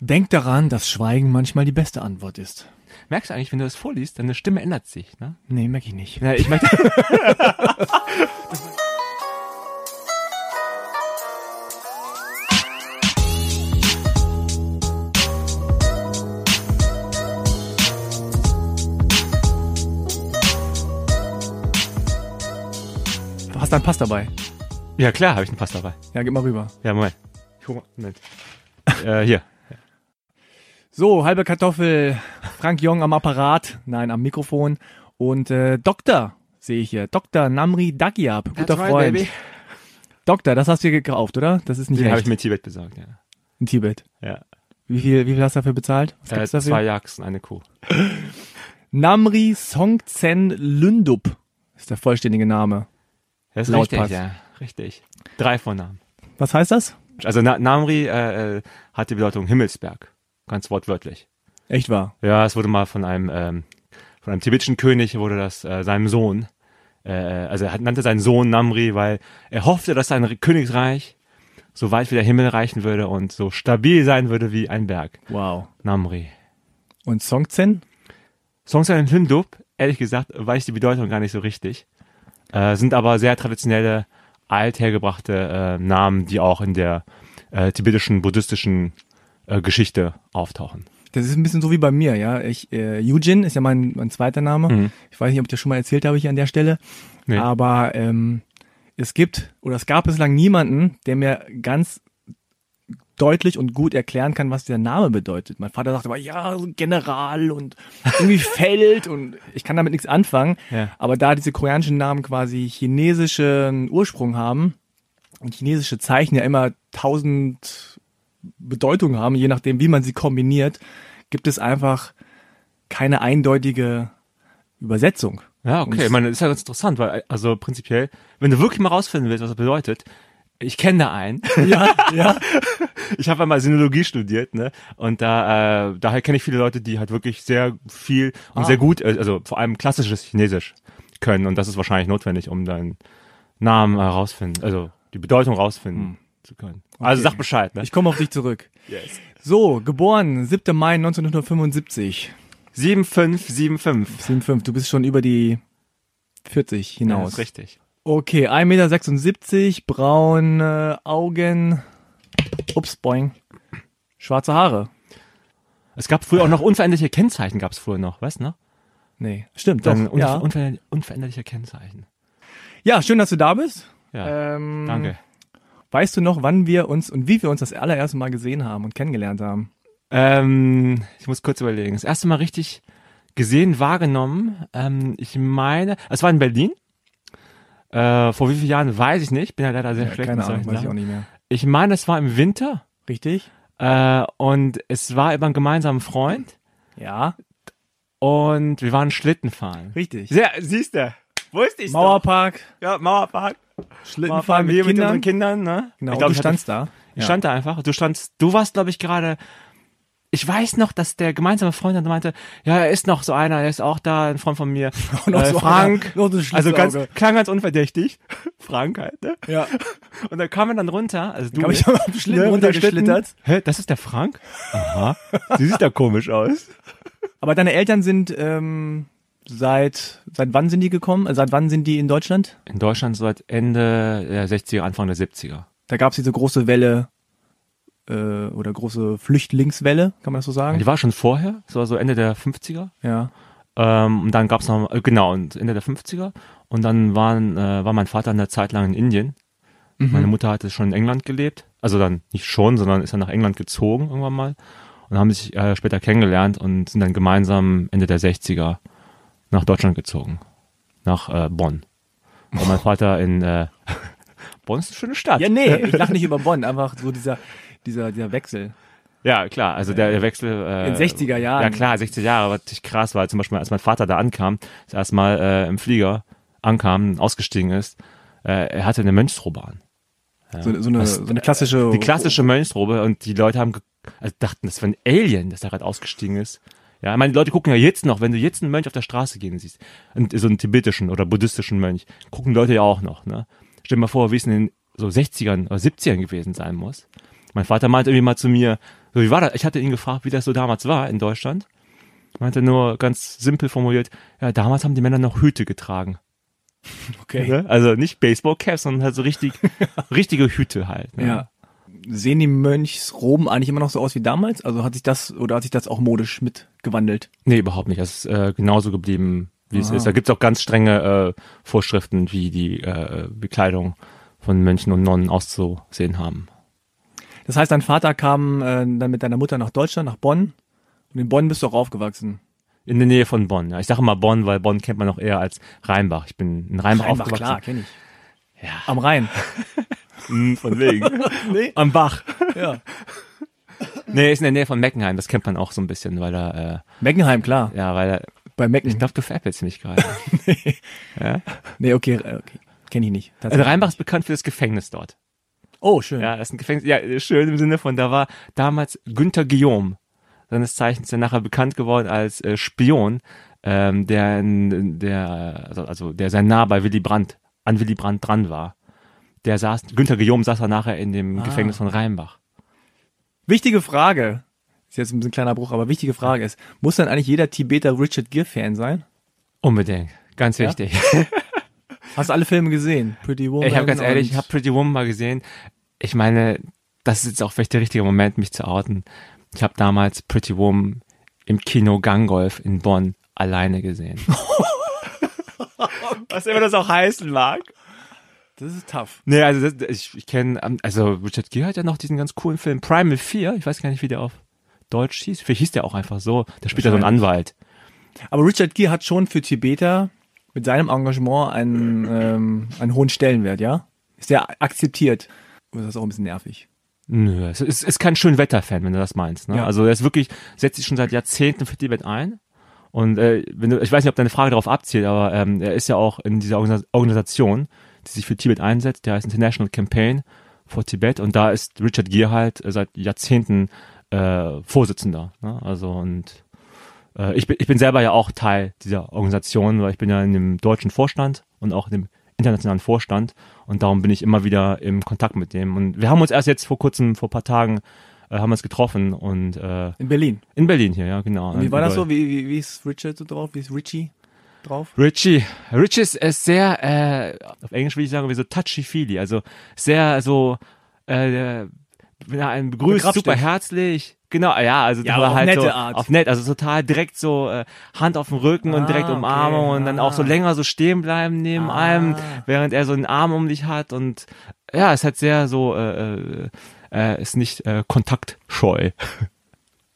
Denk daran, dass Schweigen manchmal die beste Antwort ist. Merkst du eigentlich, wenn du das vorliest, deine Stimme ändert sich, ne? Nee, merke ich nicht. Ja, ich möchte. Hast du einen Pass dabei? ja, klar, habe ich einen Pass dabei. Ja, gib mal rüber. Ja, Moment. Ich hol mal, Moment. äh, hier. So, halbe Kartoffel, Frank Jong am Apparat, nein, am Mikrofon und äh, Doktor sehe ich hier. Dr. Namri Dagiab, guter That's right, Freund. baby. Doktor, das hast du dir gekauft, oder? Das ist nicht Den habe ich mir in Tibet besorgt, ja. In Tibet. Ja. Wie viel, wie viel hast du dafür bezahlt? Was Äh, dafür? zwei Jagds und eine Kuh. Namri Songtsen Lündup ist der vollständige Name. Das ist Laut richtig, ja. Richtig. Drei Vornamen. Was heißt das? Also Na Namri äh, äh, hat die Bedeutung Himmelsberg. Ganz wortwörtlich. Echt wahr. Ja, es wurde mal von einem ähm, von einem tibetischen König wurde das äh, seinem Sohn, äh, also er nannte seinen Sohn Namri, weil er hoffte, dass sein Königreich so weit wie der Himmel reichen würde und so stabil sein würde wie ein Berg. Wow. Namri. Und Songtsen? Songsan und Hündup, ehrlich gesagt, weiß ich die Bedeutung gar nicht so richtig. Äh, sind aber sehr traditionelle, althergebrachte äh, Namen, die auch in der äh, tibetischen, buddhistischen äh, Geschichte auftauchen. Das ist ein bisschen so wie bei mir, ja. Ich, äh, Eugene ist ja mein, mein zweiter Name. Mhm. Ich weiß nicht, ob ich das schon mal erzählt habe hier an der Stelle. Nee. Aber ähm, es gibt oder es gab bislang niemanden, der mir ganz deutlich und gut erklären kann, was der Name bedeutet. Mein Vater sagt aber, ja, General und irgendwie Feld und ich kann damit nichts anfangen. Ja. Aber da diese koreanischen Namen quasi chinesischen Ursprung haben und chinesische Zeichen ja immer tausend Bedeutungen haben, je nachdem, wie man sie kombiniert, gibt es einfach keine eindeutige Übersetzung. Ja, okay. Und- Ich meine, das ist ja ganz interessant, weil, also prinzipiell, wenn du wirklich mal rausfinden willst, was das bedeutet, ich kenne da einen. Ja, ja. Ich habe einmal Sinologie studiert, ne? Und da, äh, daher kenne ich viele Leute, die halt wirklich sehr viel und Ah. sehr gut, äh, also vor allem klassisches Chinesisch können. Und das ist wahrscheinlich notwendig, um deinen Namen herausfinden, also die Bedeutung rausfinden zu können. Also sag Bescheid, ne? Ich komme auf dich zurück. yes. So, geboren, 7. Mai 1975. 7575. 7,5. Du bist schon über die 40 Ja, hinaus. ist richtig. Okay, 1,76 Meter, braune Augen. Ups, boing. Schwarze Haare. Es gab früher auch noch unveränderliche Kennzeichen, gab es früher noch, weißt du, ne? Nee, stimmt doch. Dann unver ja. unver unveränderliche Kennzeichen. ja, schön, dass du da bist. Ja, Ähm, danke. Weißt du noch, wann wir uns und wie wir uns das allererste Mal gesehen haben und kennengelernt haben? Ähm, ich muss kurz überlegen. Das erste Mal richtig gesehen, wahrgenommen. Ähm, ich meine, es war in Berlin. Äh, vor wie vielen Jahren weiß ich nicht. Bin ja leider sehr Ja, schlecht keine Ahnung, weiß ich auch nicht mehr. Ich meine, es war im Winter. Richtig? Äh, und es war über einen gemeinsamen Freund. Ja, Und wir waren Schlitten fahren. richtig. Sehr, siehst du. Wusste ich Mauerpark, Ja, Mauerpark. Schlittenfahren mit mit Kindern. unseren Kindern, ne? Genau, ich glaub, du ich hatte standst da. Ich stand da einfach. Du standst, du warst, glaube ich, gerade. Ich weiß noch, dass der gemeinsame Freund dann meinte, ja, er ist noch so einer, er ist auch da, ein Freund von mir. Noch äh, so Frank. einer, also ganz, klang ganz unverdächtig. Frank halt, ne? Ja. Und dann kam er dann runter, also du. Hab ich aber am Schlitten ne, runtergeschlittert. Hä, das ist der Frank? Aha. Sie sieht da komisch aus. Aber deine Eltern sind ähm, seit seit wann sind die gekommen? Also seit wann sind die in Deutschland? In Deutschland seit Ende der 60er, Anfang der 70er. Da gab's diese große Welle äh, oder große Flüchtlingswelle, kann man das so sagen? Die war schon vorher, das war so Ende der 50er. Ja. Ähm, und dann gab's noch, äh, genau, und Ende der 50er. Und dann waren, äh, war mein Vater eine Zeit lang in Indien. Meine Mutter hatte schon in England gelebt. Also dann nicht schon, sondern ist dann nach England gezogen irgendwann mal. Und haben sich äh, später kennengelernt und sind dann gemeinsam Ende der 60er nach Deutschland gezogen. Nach äh, Bonn. Und mein Vater in äh, Bonn ist eine schöne Stadt. Ja, nee, ich lach nicht über Bonn, einfach so dieser dieser dieser Wechsel. Ja, klar, also der, der Wechsel. Äh, In 60er Jahren. Ja, klar, 60er Jahre, was richtig krass war. Zum Beispiel, als mein Vater da ankam, das erste Mal äh, im Flieger ankam, ausgestiegen ist, äh, er hatte eine Mönchsrobe an. So, so, eine, Was- so eine klassische Die klassische Mönchsrobe und die Leute haben ge also dachten, das war ein Alien, das da gerade ausgestiegen ist. Ja, ich meine, die Leute gucken ja jetzt noch, wenn du jetzt einen Mönch auf der Straße gehen siehst, so einen tibetischen oder buddhistischen Mönch, gucken Leute ja auch noch, ne? Stell dir mal vor, wie es in den so 60ern oder 70ern gewesen sein muss. Mein Vater meinte irgendwie mal zu mir, So, wie war das? Ich hatte ihn gefragt, wie das so damals war in Deutschland. Meinte nur ganz simpel formuliert, ja, damals haben die Männer noch Hüte getragen. Okay. Also nicht Baseballcaps, sondern halt so richtig, richtige Hüte halt. Ne? Ja. Sehen die Mönchsroben eigentlich immer noch so aus wie damals? Also hat sich das oder hat sich das auch modisch mitgewandelt? Nee, überhaupt nicht. Es ist äh, genauso geblieben, wie es Aha. ist. Da gibt's auch ganz strenge äh, Vorschriften, wie die äh, Bekleidung von Mönchen und Nonnen auszusehen haben. Das heißt, dein Vater kam äh, dann mit deiner Mutter nach Deutschland, nach Bonn. Und in Bonn bist du auch aufgewachsen. In der Nähe von Bonn. Ja. Ich sage immer Bonn, weil Bonn kennt man noch eher als Rheinbach. Ich bin in Rheinbach, Rheinbach, aufgewachsen. klar, kenne ich. Ja. Am Rhein. Hm, von wegen. nee. Am Bach. Ja. Nee, ist in der Nähe von Meckenheim. Das kennt man auch so ein bisschen, weil er, äh, Meckenheim, klar. ja, weil er, Bei Mecken. ich glaube, du veräppelst mich gerade. ja? Nee, okay, äh, okay. kenne ich nicht. Also Rheinbach ist bekannt für das Gefängnis dort. Oh, schön. Ja, das ist ein Gefängnis. Ja, schön im Sinne von, da war damals Günther Guillaume, seines Zeichens der nachher bekannt geworden als äh, Spion, ähm, der, der, also, also der sehr nah bei Willy Brandt, an Willy Brandt dran war. Der saß, Günther Guillaume saß dann nachher in dem Ah. Gefängnis von Rheinbach. Wichtige Frage. Ist jetzt ein bisschen kleiner Bruch, aber wichtige Frage ist, muss dann eigentlich jeder Tibeter Richard Gere Fan sein? Unbedingt. Ganz Ja? wichtig. Hast du alle Filme gesehen? Pretty Woman. Ich habe ganz ehrlich, ich habe Pretty Woman mal gesehen. Ich meine, das ist jetzt auch vielleicht der richtige Moment, mich zu outen. Ich habe damals Pretty Woman im Kino Gangolf in Bonn alleine gesehen. Was immer das auch heißen mag. Das ist tough. Nee, also das, ich, ich kenne, also Richard Gere hat ja noch diesen ganz coolen Film Primal 4. Ich weiß gar nicht, wie der auf Deutsch hieß. Vielleicht hieß der auch einfach so. Da spielt er so einen Anwalt. Aber Richard Gere hat schon für Tibeter mit seinem Engagement einen, ähm, einen hohen Stellenwert, ja? Ist der akzeptiert? Oder ist das auch ein bisschen nervig? Nö, es ist, ist kein Schönwetter-Fan, wenn du das meinst. Ne? Ja. Also er ist wirklich, setzt sich schon seit Jahrzehnten für Tibet ein. Und äh, wenn du, ich weiß nicht, ob deine Frage darauf abzielt, aber ähm, er ist ja auch in dieser Organisa- Organisation, die sich für Tibet einsetzt, der heißt International Campaign for Tibet und da ist Richard Gere halt äh, seit Jahrzehnten äh, Vorsitzender. Ne? Also und äh, ich, bin, ich bin selber ja auch Teil dieser Organisation, weil ich bin ja in dem deutschen Vorstand und auch in dem internationalen Vorstand und darum bin ich immer wieder im Kontakt mit dem. Und wir haben uns erst jetzt vor kurzem, vor ein paar Tagen, äh, haben wir uns getroffen und äh, In Berlin. in Berlin hier, ja genau. Und wie war das so? Wie, wie, wie ist Richard so drauf? Wie ist Richie drauf? Richie. Richie ist, ist sehr, äh, auf Englisch würde ich sagen, wie so touchy-feely, also sehr so, äh, wenn er einen begrüßt, super herzlich. Genau, ja, also Ja, aber auf halt nette so, Art. auf nett, also total direkt so äh, Hand auf dem Rücken und Ah, direkt Umarmung okay. und dann auch so Ah. länger so stehen bleiben neben Ah. einem, während er so einen Arm um dich hat und ja, es hat sehr so, äh, äh, äh, ist nicht äh, kontaktscheu.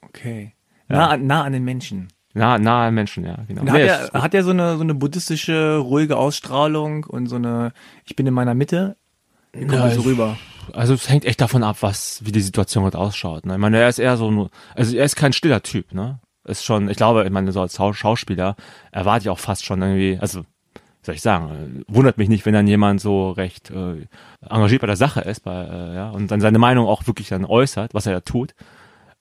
Okay. Nah, an- nah an den Menschen. Nah, nahe Menschen, ja, genau. Hat Nee, er, hat er so eine, so eine buddhistische, ruhige Ausstrahlung und so eine, ich bin in meiner Mitte? Kommt Ja, so rüber? Also es hängt echt davon ab, was, wie die Situation gerade ausschaut. Ne? Ich meine, er ist eher so, ein- also er ist kein stiller Typ, ne? Ist schon, ich glaube, ich meine, so als Schau- Schauspieler erwarte ich auch fast schon irgendwie, also, soll ich sagen, äh, wundert mich nicht, wenn dann jemand so recht äh, engagiert bei der Sache ist, bei, äh, ja, und dann seine Meinung auch wirklich dann äußert, was er da tut.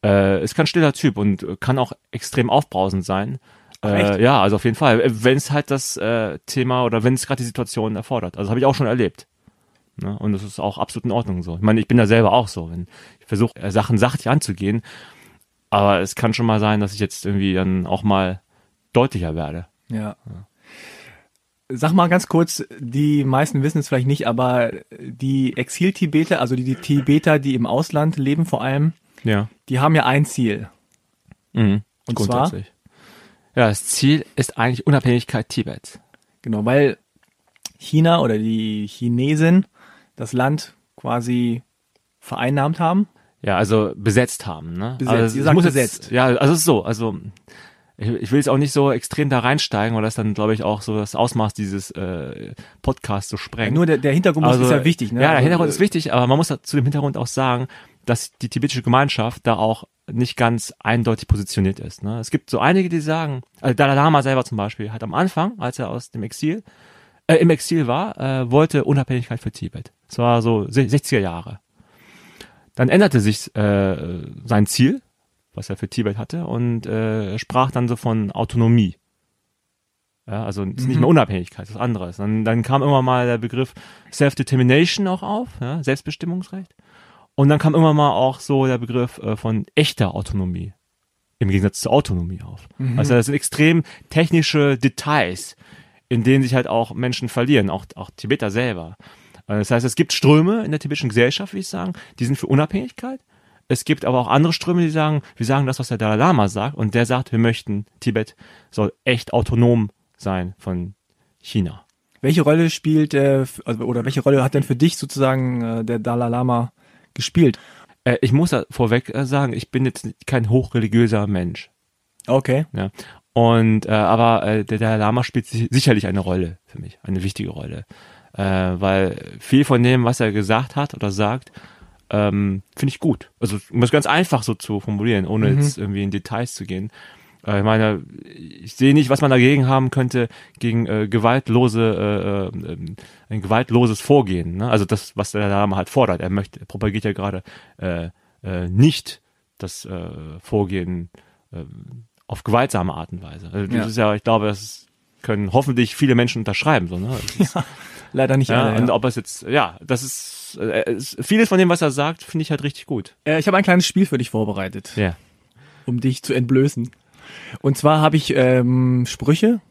Äh, ist kein stiller Typ und kann auch extrem aufbrausend sein. Äh, ja, also auf jeden Fall, wenn es halt das äh, Thema oder wenn es gerade die Situation erfordert. Also habe ich auch schon erlebt. Ne? Und das ist auch absolut in Ordnung so. Ich meine, ich bin da selber auch so. Wenn ich versuche, äh, Sachen sachlich anzugehen, aber es kann schon mal sein, dass ich jetzt irgendwie dann auch mal deutlicher werde. Ja. Sag mal ganz kurz, die meisten wissen es vielleicht nicht, aber die Exil-Tibeter, also die, die Tibeter, die im Ausland leben vor allem, Ja. Die haben ja ein Ziel. Mhm. Und Grundsätzlich. Ja, das Ziel ist eigentlich Unabhängigkeit Tibets. Genau, weil China oder die Chinesen das Land quasi vereinnahmt haben. Ja, also besetzt haben, ne? Besetzt. Also, Ihr sagt muss besetzt. Jetzt, ja, also es ist so, also ich, ich will jetzt auch nicht so extrem da reinsteigen, weil das dann, glaube ich, auch so das Ausmaß dieses äh, Podcasts so sprengt. Nur der, der Hintergrund ist ja wichtig. Ne? Ja, der Also, Hintergrund äh, ist wichtig, aber man muss zu dem Hintergrund auch sagen, dass die tibetische Gemeinschaft da auch nicht ganz eindeutig positioniert ist. Ne? Es gibt so einige, die sagen, also Dalai Lama selber zum Beispiel hat am Anfang, als er aus dem Exil, äh, im Exil war, äh, wollte Unabhängigkeit für Tibet. Das war so se- 60er Jahre. Dann änderte sich äh, sein Ziel, was er für Tibet hatte, und äh, sprach dann so von Autonomie. Ja, also es ist nicht mehr Unabhängigkeit, das ist was anderes. Dann, dann kam immer mal der Begriff Self-Determination auch auf, ja, Selbstbestimmungsrecht. Und dann kam immer mal auch so der Begriff äh, von echter Autonomie im Gegensatz zur Autonomie auf. Also das sind extrem technische Details, in denen sich halt auch Menschen verlieren, auch, auch Tibeter selber. Äh, Das heißt, es gibt Ströme in der tibetischen Gesellschaft, wie ich sagen, die sind für Unabhängigkeit. Es gibt aber auch andere Ströme, die sagen, wir sagen das, was der Dalai Lama sagt, und der sagt, wir möchten, Tibet soll echt autonom sein von China. Welche Rolle spielt äh, also, oder welche Rolle hat denn für dich sozusagen äh, der Dalai Lama gespielt? Äh, ich muss da vorweg äh, sagen, ich bin jetzt kein hochreligiöser Mensch. Okay. Ja. Und äh, aber äh, der Dalai Lama spielt si- sicherlich eine Rolle für mich, eine wichtige Rolle, äh, weil viel von dem, was er gesagt hat oder sagt, ähm, finde ich gut. Also um es ganz einfach so zu formulieren, ohne jetzt irgendwie in Details zu gehen. Äh, ich meine, ich sehe nicht, was man dagegen haben könnte gegen äh, gewaltlose, äh, äh, ähm, ein gewaltloses Vorgehen. Ne? Also das, was der Lama halt fordert. Er möchte, er propagiert ja gerade äh, äh, nicht das äh, Vorgehen äh, auf gewaltsame Art und Weise. Also das Ja. ist ja, ich glaube, das können hoffentlich viele Menschen unterschreiben. So, ne? Ist, Leider nicht ja, alle. und Ja. ob es jetzt, ja, das ist, äh, es, vieles von dem, was er sagt, finde ich halt richtig gut. Äh, ich habe ein kleines Spiel für dich vorbereitet, Ja. um dich zu entblößen. Und zwar habe ich ähm, Sprüche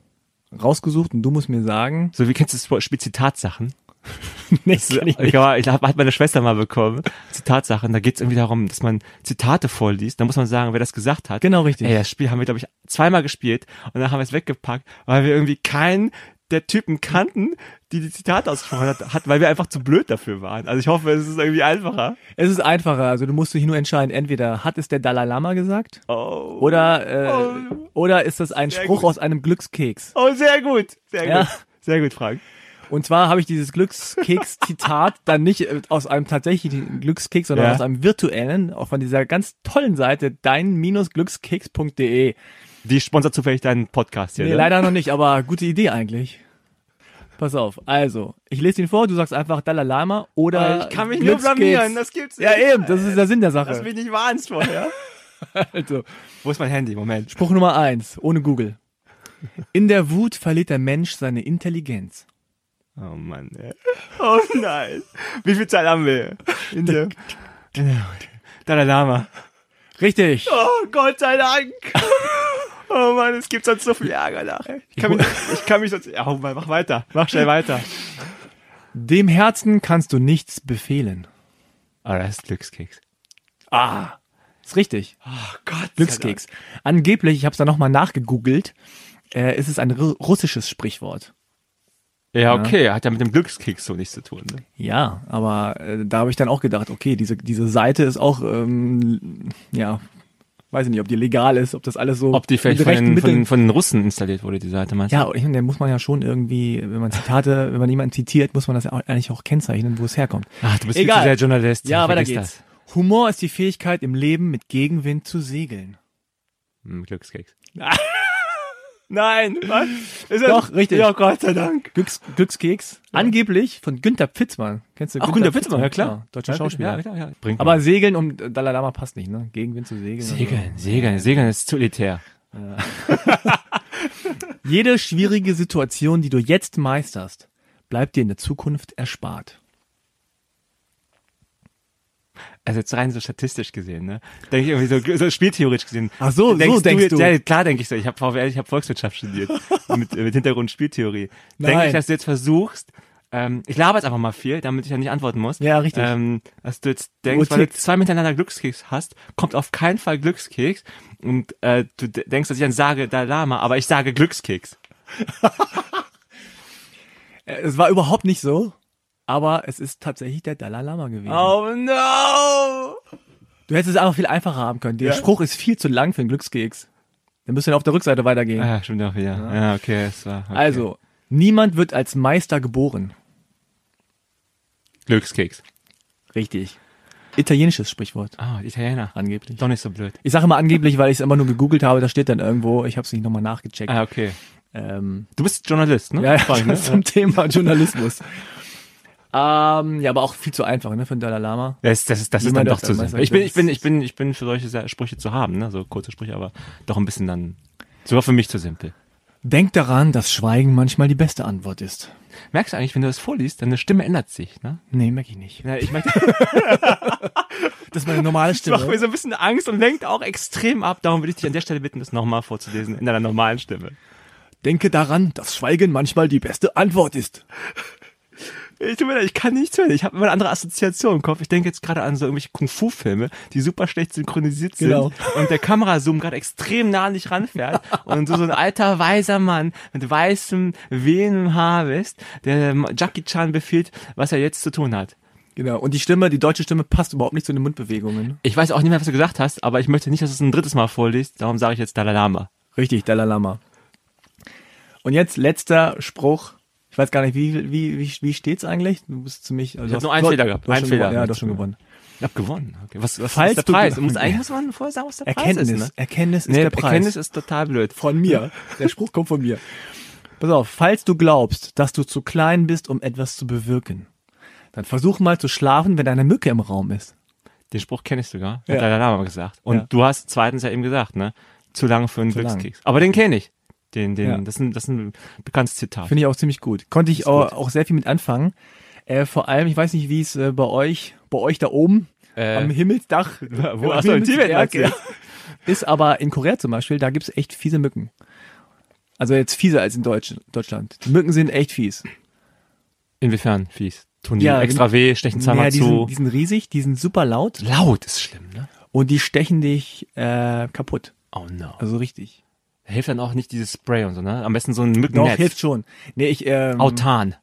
rausgesucht und du musst mir sagen, So wie kennst du das Spiel Zitatsachen? nee, das kann ich Ich nicht. ich hab, hat meine Schwester mal bekommen. Zitatsachen, da geht es irgendwie darum, dass man Zitate vorliest. Da muss man sagen, wer das gesagt hat. Genau richtig. Ey, das Spiel haben wir, glaube ich, zweimal gespielt und dann haben wir es weggepackt, weil wir irgendwie keinen der Typen kannten, die die Zitate ausgesprochen hat, hat, weil wir einfach zu blöd dafür waren. Also ich hoffe, es ist irgendwie einfacher. Es ist einfacher, also du musst dich nur entscheiden, entweder hat es der Dalai Lama gesagt Oh. oder äh, Oh. oder ist das ein Sehr Spruch gut. aus einem Glückskeks. Oh, sehr gut. Sehr Ja. gut. Sehr gut, Frank. Und zwar habe ich dieses Glückskeks-Zitat dann nicht äh, aus einem tatsächlichen Glückskeks, sondern Ja. aus einem virtuellen, auch von dieser ganz tollen Seite dein-glückskeks.de. Die sponsert zufällig deinen Podcast hier. Nee, ne? leider noch nicht, aber gute Idee eigentlich. Pass auf, also, ich lese ihn vor, du sagst einfach Dalai Lama oder Ich kann mich nur Glückskeks. blamieren, das gibt's Ja nicht. eben, das ist der Sinn der Sache. mich nicht warnst vorher. Also, Wo ist mein Handy? Moment. Spruch Nummer eins, ohne Google. In der Wut verliert der Mensch seine Intelligenz. Oh Mann, ey. Oh nein. Wie viel Zeit haben wir? In der, in der Dalai Lama. Richtig. Oh, Gott sei Dank. Oh Mann, es gibt sonst so viel Ärger nachher. Ich kann mich, ich kann mich sonst, ja, oh Mann, mach weiter. Mach schnell weiter. Dem Herzen kannst du nichts befehlen. Ah, das ist Glückskeks. Ah, ist richtig. Oh Gott. Glückskeks. Angeblich, ich habe es da nochmal nachgegoogelt, äh, ist es ein ru- russisches Sprichwort. Ja, okay, hat ja mit dem Glückskeks so nichts zu tun. Ne? Ja, aber äh, da habe ich dann auch gedacht, okay, diese, diese Seite ist auch, ähm, ja, weiß ich nicht, ob die legal ist, ob das alles so Ob die vielleicht von den, von, von den Russen installiert wurde, die Seite, meinst du? Ja, ich meine, da muss man ja schon irgendwie, wenn man Zitate, wenn man jemanden zitiert, muss man das ja auch, eigentlich auch kennzeichnen, wo es herkommt. Ach, du bist Egal. sehr Journalist. Ja, weiter geht's. Humor ist die Fähigkeit, im Leben mit Gegenwind zu segeln. Das. Hm, Glückskeks. Nein, was? Ist Doch, richtig. Ja, Gott sei Dank. Glücks, Glückskeks. Angeblich von Günther Pfitzmann. Kennst du Ach, Günter Witzmann, ja klar. deutscher Ja, Schauspieler. Ja, klar, ja. Bringt Aber Segeln und äh, Dalai Lama passt nicht, ne? Gegenwind zu segeln. Segeln, Segeln, Segeln ist zu elitär. Jede schwierige Situation, die du jetzt meisterst, bleibt dir in der Zukunft erspart. Also jetzt rein so statistisch gesehen, ne? Denke ich irgendwie so, so spieltheoretisch gesehen. Ach so, so denkst du. Ja, klar denke ich so. Ich habe VWL, ich habe Volkswirtschaft studiert mit, mit Hintergrund Spieltheorie. Denke ich, dass du jetzt versuchst, ähm, ich laber jetzt einfach mal viel, damit ich ja nicht antworten muss. Ja, richtig. Ähm, dass du jetzt denkst, weil du zwei miteinander Glückskeks hast, kommt auf keinen Fall Glückskeks. Und äh, du de- denkst, dass ich dann sage Dalai Lama, aber ich sage Glückskeks. Es war überhaupt nicht so, aber es ist tatsächlich der Dalai Lama gewesen. Oh no! Du hättest es einfach viel einfacher haben können. Der Ja. Spruch ist viel zu lang für einen Glückskeks. Dann müsst ihr auf der Rückseite weitergehen. Ah, stimmt auch wieder. Ja, okay, es war. Okay. Also, niemand wird als Meister geboren. Glückskeks. Richtig. Italienisches Sprichwort, Ah, Italiener. angeblich. Doch nicht so blöd. Ich sage immer angeblich, weil ich es immer nur gegoogelt habe, da steht dann irgendwo, ich habe es nicht nochmal nachgecheckt. Ah, okay. Ähm, Du bist Journalist, ne? ja, Frank, ne? ja, zum Thema Journalismus. Ähm, ja, aber auch viel zu einfach, ne, für den Dalai Lama. Das, das ist, das ist dann doch zu Ich bin, ich bin, ist- ich bin, ich bin für solche Sprüche zu haben, ne? So kurze Sprüche, aber doch ein bisschen dann, sogar für mich zu simpel. Denk daran, dass Schweigen manchmal die beste Antwort ist. Merkst du eigentlich, wenn du das vorliest, deine Stimme ändert sich, ne? Nee, merke ich nicht. Ja, ich merke, Das ist meine normale das macht mir Stimme. so ein bisschen Angst und lenkt auch extrem ab. Darum würde ich dich an der Stelle bitten, das nochmal vorzulesen in deiner normalen Stimme. Denke daran, dass Schweigen manchmal die beste Antwort ist. Ich tut mir leid, ich kann nichts hören. Ich habe immer eine andere Assoziation im Kopf. Ich denke jetzt gerade an so irgendwelche Kung-Fu-Filme, die super schlecht synchronisiert sind. Genau. Und der Kamerazoom gerade extrem nah an dich ranfährt. und du so ein alter, weiser Mann mit weißem, wehendem Haar bist, der Jackie Chan befiehlt, was er jetzt zu tun hat. Genau. Und die Stimme, die deutsche Stimme passt überhaupt nicht zu den Mundbewegungen. Ich weiß auch nicht mehr, was du gesagt hast, aber ich möchte nicht, dass du es ein drittes Mal vorliest. Darum sage ich jetzt Dalai Lama. Richtig, Dalai Lama. Und jetzt letzter Spruch. Ich weiß gar nicht, wie, wie, wie, wie steht's eigentlich? Du bist ziemlich, also Ich hab du nur hast- einen du- Fehler gehabt. Du hast Einen Fehler. gewonnen. Ja, du hast schon gewonnen. Ich hab gewonnen. Okay. Was, was Falls ist der du Preis? ge- Muss, eigentlich muss man vorher sagen, was der Preis Erkenntnis. ist. Ne? Erkenntnis ist Nee, der Preis. Erkenntnis ist total blöd. von mir. Der Spruch kommt von mir. Pass auf, falls du glaubst, dass du zu klein bist, um etwas zu bewirken, dann versuch mal zu schlafen, wenn eine Mücke im Raum ist. Den Spruch kenne ich sogar. Hat Ja. der Dalai Lama gesagt. Und Ja. du hast zweitens ja eben gesagt, ne? Zu lange für einen Zu lang. Glückskeks. Aber den kenne ich. Den, den, Ja. das, ist ein, das ist ein bekanntes Zitat. Finde ich auch ziemlich gut. Konnte ich auch, auch sehr viel mit anfangen. Äh, vor allem, ich weiß nicht, wie es äh, bei euch, bei euch da oben Äh, am Himmelsdach, wo? so, in Tibet du jetzt? ist aber in Korea zum Beispiel, da gibt's echt fiese Mücken. Also jetzt fieser als in Deutsch, Deutschland. Die Mücken sind echt fies. Inwiefern fies? Tun die Ja, extra weh, stechen zweimal Ja, die, zu. sind, die sind riesig, die sind super laut Laut ist schlimm, ne? und die stechen dich äh, kaputt. Oh no. Also richtig. Hilft dann auch nicht dieses Spray und so, ne? Am besten so ein Doch, Mückennetz. hilft schon. Nee, ich, ähm, Autan.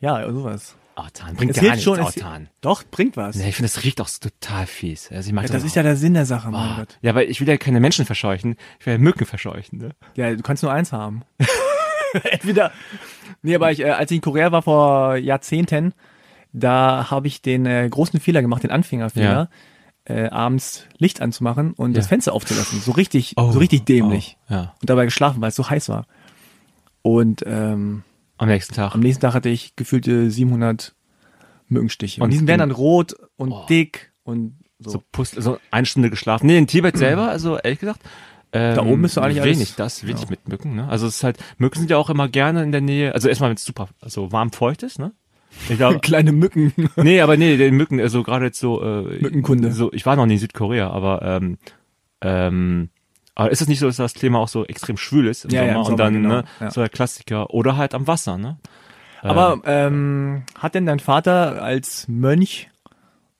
Ja, sowas. Autan. Bringt Es gar hilft nichts, schon. Es, Autan. doch, bringt was. Nee, ich finde, das riecht auch so total fies. Also ich mag Ja, das das ist ja der Sinn der Sache, mein Ah, Gott. ja, weil ich will ja keine Menschen verscheuchen, ich will ja Mücken verscheuchen. Ne? Ja, du kannst nur eins haben. Entweder. Nee, aber ich, äh, als ich in Korea war vor Jahrzehnten, da habe ich den äh, großen Fehler gemacht, den Anfängerfehler, äh, abends Licht anzumachen und das Ja. Fenster aufzulassen. So richtig, Oh, so richtig dämlich. Oh, ja. Und dabei geschlafen, weil es so heiß war. Und ähm, Am nächsten Tag. am nächsten Tag hatte ich gefühlte 700 Mückenstiche. Und, Und die werden dann rot und Oh. dick und so. so, Pust, so eine Stunde geschlafen. Nee, in Tibet selber, also ehrlich gesagt. Ähm, Da oben ist doch eigentlich wenig, alles- das wenig ja. mit Mücken. Ne? Also es ist halt, Mücken sind ja auch immer gerne in der Nähe. Also erstmal, wenn es super, also warm feucht ist, ne? Ich glaube, Kleine Mücken. nee, aber nee, den Mücken, also gerade jetzt so. Äh, Mückenkunde. So, ich war noch nie in Südkorea, aber ähm, ähm, aber ist es nicht so, dass das Klima auch so extrem schwül ist im Ja, ja, Sommer im und Sommer, dann genau, ne, ja. so der Klassiker oder halt am Wasser, ne? Aber ähm, hat denn dein Vater als Mönch,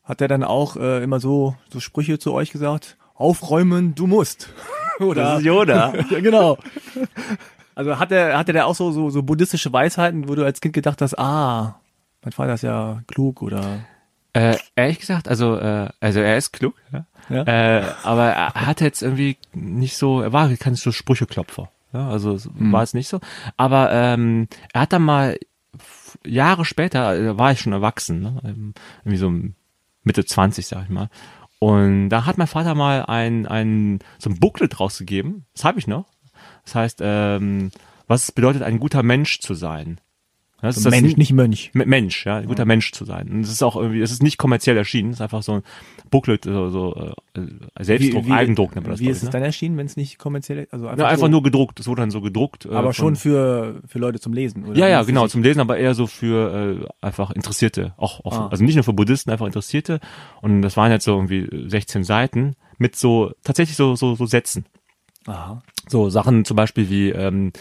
hat er dann auch äh, immer so, so Sprüche zu euch gesagt? Aufräumen, du musst. Oder? Das ist Yoda. ja, genau. Also hat er, hatte der auch so, so, so buddhistische Weisheiten, wo du als Kind gedacht hast, ah, mein Vater ist ja klug oder Äh, ehrlich gesagt, also, äh, also er ist klug, ja. Ja. Äh, aber er hat jetzt irgendwie nicht so, er war kein so Sprücheklopfer. Ja, also es war es nicht so. Aber ähm, er hat dann mal Jahre später, äh, da war ich schon erwachsen, ne? irgendwie so Mitte 20, sag ich mal. Und da hat mein Vater mal ein, ein so ein Booklet rausgegeben, das habe ich noch. Das heißt, ähm, was es bedeutet, ein guter Mensch zu sein. Das ist das Mensch, nicht Mönch. Mensch, ja, ein guter Mensch zu sein. Und es ist auch irgendwie, es ist nicht kommerziell erschienen, es ist einfach so ein Booklet, so, so äh, Selbstdruck, Eigendruck nennt man das. Wie ist ich, es ne? dann erschienen, wenn es nicht kommerziell also einfach, Ja, einfach so, nur gedruckt, es wurde dann so gedruckt. äh, aber schon für, für Leute zum Lesen, oder? Ja, ja, genau, zum Lesen, aber eher so für äh, einfach Interessierte, auch, auch Ah. also nicht nur für Buddhisten, einfach Interessierte. Und das waren jetzt so irgendwie 16 Seiten mit so tatsächlich so so, so Sätzen. Aha. So Sachen zum Beispiel wie, ähm,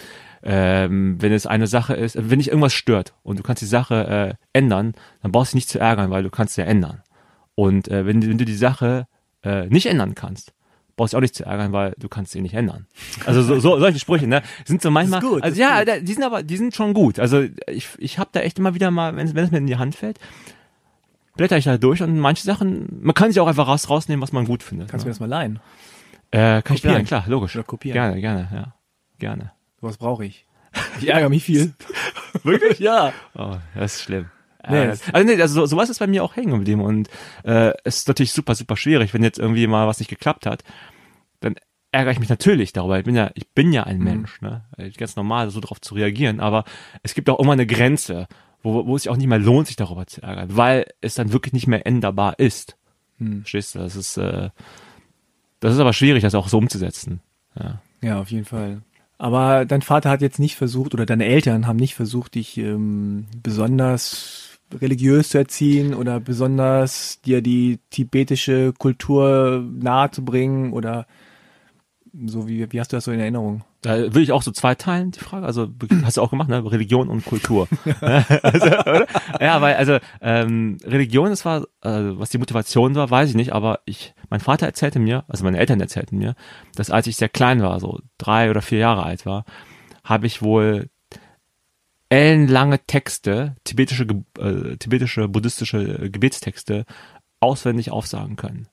ähm, wenn es eine Sache ist, wenn dich irgendwas stört und du kannst die Sache äh, ändern, dann brauchst du dich nicht zu ärgern, weil du kannst sie ja ändern. Und äh, wenn, du- wenn du die Sache äh, nicht ändern kannst, brauchst du auch nicht zu ärgern, weil du kannst sie nicht ändern. Also so, so solche Sprüche, ne, sind so manchmal, gut, also ja, die sind aber, die sind schon gut. Also ich, ich habe da echt immer wieder mal, wenn, es- wenn es mir in die Hand fällt, blätter ich da durch und manche Sachen, man kann sich auch einfach raus, rausnehmen, was man gut findet. Kannst du mir ne? das mal leihen? äh, kann ich kopieren? lernen, klar, logisch. Oder kopieren? Gerne, gerne, ja, gerne. Was brauche ich? Ich ärgere mich viel. Wirklich? ja. Oh, das ist schlimm. Nee, das- also nee, also so, sowas ist bei mir auch hängen geblieben und äh, es ist natürlich super, super schwierig, wenn jetzt irgendwie mal was nicht geklappt hat, dann ärgere ich mich natürlich darüber. Ich bin ja, ich bin ja ein Mensch, ne? Ganz normal, so darauf zu reagieren, aber es gibt auch immer eine Grenze, wo, wo es sich auch nicht mehr lohnt, sich darüber zu ärgern, weil es dann wirklich nicht mehr änderbar ist. Hm. Verstehst du? Das ist, äh, das ist aber schwierig, das auch so umzusetzen. Ja. Ja, auf jeden Fall. Aber dein Vater hat jetzt nicht versucht, oder deine Eltern haben nicht versucht, dich ähm, besonders religiös zu erziehen oder besonders dir die tibetische Kultur nahe zu bringen oder so wie, wie hast du das so in Erinnerung? Da will ich auch so zweiteilen, die Frage. Also hast du auch gemacht, ne? Religion und Kultur. also? Ja, weil also ähm, Religion, das war, äh, was die Motivation war, weiß ich nicht, aber ich, mein Vater erzählte mir, also meine Eltern erzählten mir, dass als ich sehr klein war, so drei oder vier Jahre alt war, habe ich wohl ellenlange Texte, tibetische, äh, tibetische, buddhistische Gebetstexte auswendig aufsagen können.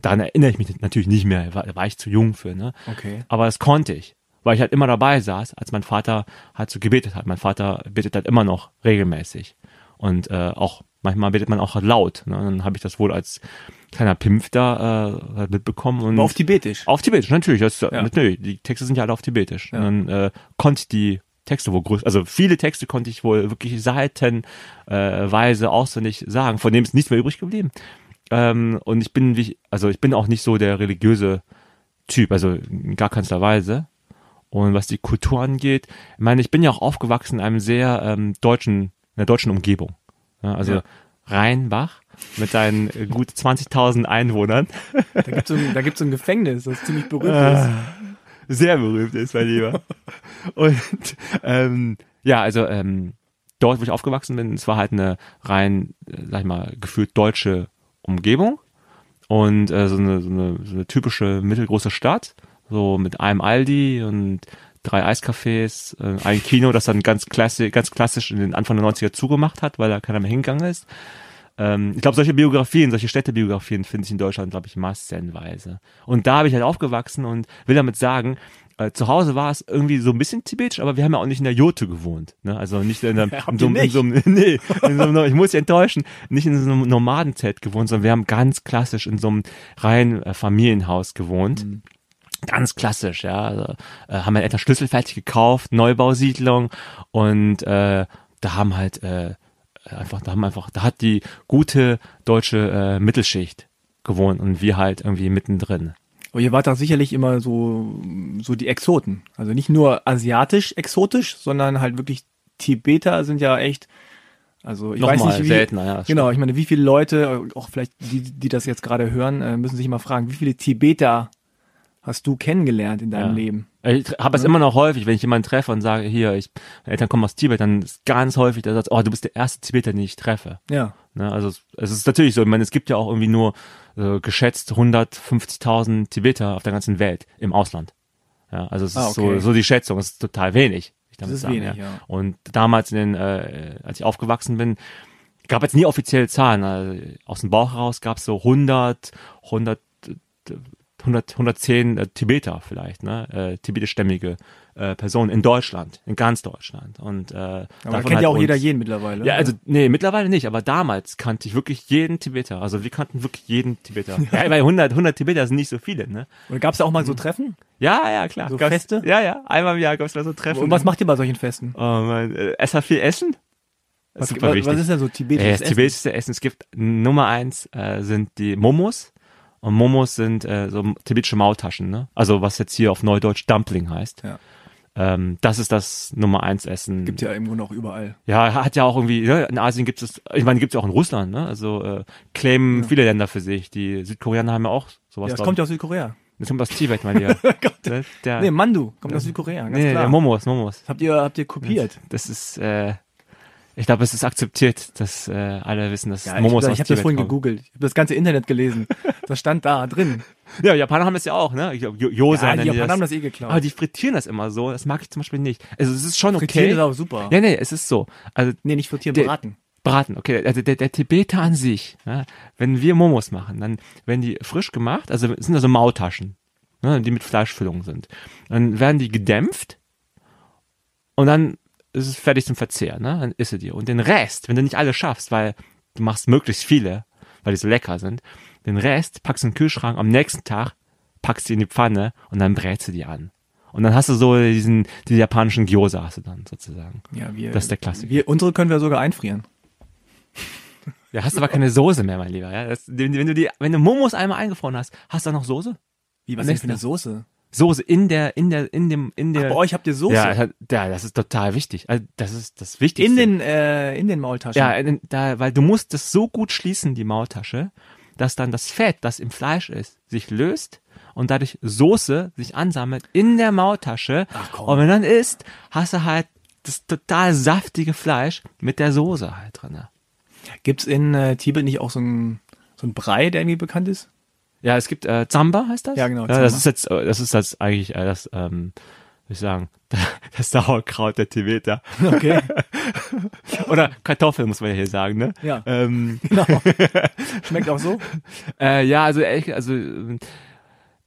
Daran erinnere ich mich natürlich nicht mehr, da war, war ich zu jung für, ne? Okay. Aber das konnte ich, weil ich halt immer dabei saß, als mein Vater halt so gebetet hat. Mein Vater betet halt immer noch regelmäßig. Und äh, auch manchmal betet man auch laut. Ne? Dann habe ich das wohl als kleiner Pimpf da äh, halt mitbekommen. Und Aber auf Tibetisch. auf Tibetisch, natürlich. Das, Ja. natürlich. Die Texte sind ja alle auf Tibetisch. Ja. Und dann äh, konnte ich die Texte wohl größer, also viele Texte konnte ich wohl wirklich seitenweise äh, auswendig sagen, von dem ist nichts mehr übrig geblieben. Ähm, und ich bin, wie ich, also ich bin auch nicht so der religiöse Typ, also in gar keinster Weise. Und was die Kultur angeht, ich meine, ich bin ja auch aufgewachsen in einem sehr ähm, deutschen, in der deutschen Umgebung. Ja, also Ja. Rheinbach mit seinen äh, gut 20.000 Einwohnern. Da gibt's so ein, da gibt's so ein Gefängnis, das ziemlich berühmt Ah. ist. sehr berühmt ist, mein Lieber. Und ähm, ja, also ähm, dort, wo ich aufgewachsen bin, es war halt eine rein, äh, sag ich mal, gefühlt deutsche Umgebung und äh, so, eine, so, eine, so eine typische mittelgroße Stadt, so mit einem Aldi und drei Eiscafés, äh, ein Kino, das dann ganz klassisch, ganz klassisch in den Anfang der 90er zugemacht hat, weil da keiner mehr hingegangen ist. Ähm, ich glaube, solche Biografien, solche Städtebiografien finde ich in Deutschland, glaube ich, massenweise. Und da habe ich halt aufgewachsen und will damit sagen, äh, zu Hause war es irgendwie so ein bisschen tibetisch, aber wir haben ja auch nicht in der Jote gewohnt. Ne? Also nicht in, einem, in, so, in so einem, nee, in so einem, ich muss dich enttäuschen, nicht in so einem Nomadenzelt gewohnt, sondern wir haben ganz klassisch in so einem reinen äh, Familienhaus gewohnt. Ganz klassisch, ja. Also, äh, haben meine Eltern Schlüssel fertig gekauft, Neubausiedlung und äh, da haben halt äh, einfach, da haben einfach, da hat die gute deutsche äh, Mittelschicht gewohnt und wir halt irgendwie mittendrin. Aber ihr wart doch sicherlich immer so, so die Exoten. Also nicht nur asiatisch exotisch, sondern halt wirklich Tibeter sind ja echt, also ich weiß Nochmal nicht, wie, seltener, ja. Genau, ich meine, wie viele Leute, auch vielleicht die, die das jetzt gerade hören, äh, müssen sich immer fragen, wie viele Tibeter hast du kennengelernt in deinem Ja. Leben? Ich habe es immer noch häufig, wenn ich jemanden treffe und sage, hier, ich, meine Eltern kommen aus Tibet, dann ist ganz häufig der Satz, oh, du bist der erste Tibeter, den ich treffe. Ja. Ne? Also es, ist natürlich so, ich meine, es gibt ja auch irgendwie nur äh, geschätzt 150.000 Tibeter auf der ganzen Welt im Ausland. Ja, also es ist Ah, so, okay. so die Schätzung, es ist total wenig. Ich Das damit ist sagen, wenig, ja. ja. Und damals, in den, äh, als ich aufgewachsen bin, gab es nie offizielle Zahlen. Also aus dem Bauch heraus gab es so 100, 100, äh, 100, 110 äh, Tibeter vielleicht, ne, äh, tibetischstämmige äh, Personen in Deutschland, in ganz Deutschland. Und äh, Aber davon kennt ja auch uns- jeder jeden mittlerweile. ja, also nee, mittlerweile nicht, aber damals kannte ich wirklich jeden Tibeter. Also wir kannten wirklich jeden Tibeter. Ja, weil 100, 100 Tibeter sind nicht so viele, ne? Und gab es da auch mal so Treffen? Ja, ja, klar. So Gab's- Feste? Ja, ja, einmal im Jahr gab es da so Treffen. Und was macht ihr bei solchen Festen? Oh man, äh, es hat viel Essen. Was, was, was ist denn so tibetisches das Essen? tibetische Essen, es gibt Nummer eins äh, sind die Momos. Und Momos sind äh, so tibetische Maultaschen, ne? Also was jetzt hier auf Neudeutsch Dumpling heißt. Ja. Ähm, das ist das Nummer eins Essen. Gibt ja irgendwo noch überall. Ja, hat ja auch irgendwie, ne, in Asien gibt es, ich meine, gibt es auch in Russland, ne? Also äh, claimen viele Länder für sich. Die Südkoreaner haben ja auch sowas. Ja, das kommt ja aus Südkorea. das kommt aus Tibet, mein Lieber. Der, Nee, Mandu kommt aus Südkorea, ganz nee, klar. der Momos, Momos. habt ihr, habt ihr kopiert? Das ist, äh, ich glaube, es ist akzeptiert, dass äh, alle wissen, dass Ja, ich, Momos ich aus habe das vorhin kommen. gegoogelt. Ich habe das ganze Internet gelesen. Das stand da drin. Ja, Japaner haben das ja auch, ne? Ich glaub, Jo- Yosa Ja, die Japaner haben das. das eh geklaut. Aber die frittieren das immer so, das mag ich zum Beispiel nicht. Also es ist schon Frittieren okay. ist auch super. Ja, nee, es ist so. Also Nee, nicht frittieren, Der- braten. Braten, okay. Also der, der Tibeter an sich, ja, wenn wir Momos machen, dann werden die frisch gemacht, also es sind also Maultaschen, ne, die mit Fleischfüllung sind. Dann werden die gedämpft und dann ist es fertig zum Verzehr, ne? Dann isst du die. Und den Rest, wenn du nicht alle schaffst, weil du machst möglichst viele, weil die so lecker sind, den Rest packst du in den Kühlschrank, am nächsten Tag packst du in die Pfanne und dann brätst du die an. Und dann hast du so diesen, die japanischen Gyoza hast du dann sozusagen. Ja, wir, Das ist der Klassiker. Wir, unsere können wir sogar einfrieren. Ja, hast aber keine Soße mehr, mein Lieber. Ja? Das, wenn, du die, wenn du Momos einmal eingefroren hast, hast du da noch Soße? Wie, was denn nächsten für eine. Soße? Soße in der, in der, in dem, in der. Bei euch habt ihr Soße? ja, ja, das ist total wichtig. Also das ist das Wichtigste. in den, äh, in den Maultaschen? ja, in, da, weil du musst es so gut schließen, die Maultasche, dass dann das Fett, das im Fleisch ist, sich löst und dadurch Soße sich ansammelt in der Maultasche. Ach, komm. Und wenn dann isst, hast du halt das total saftige Fleisch mit der Soße halt drin. Gibt's in äh, Tibet nicht auch so ein, so ein Brei, der irgendwie bekannt ist? Ja, es gibt äh, Zamba heißt das? Ja, genau, Ja, das Zamba. ist jetzt, äh, das ist jetzt eigentlich äh, das, ähm, wie ich sagen, das Sauerkraut der Tibeter. Okay. Oder Kartoffel muss man ja hier sagen, ne? Ja. Ähm, genau. Schmeckt auch so? äh, ja, also ehrlich, also äh,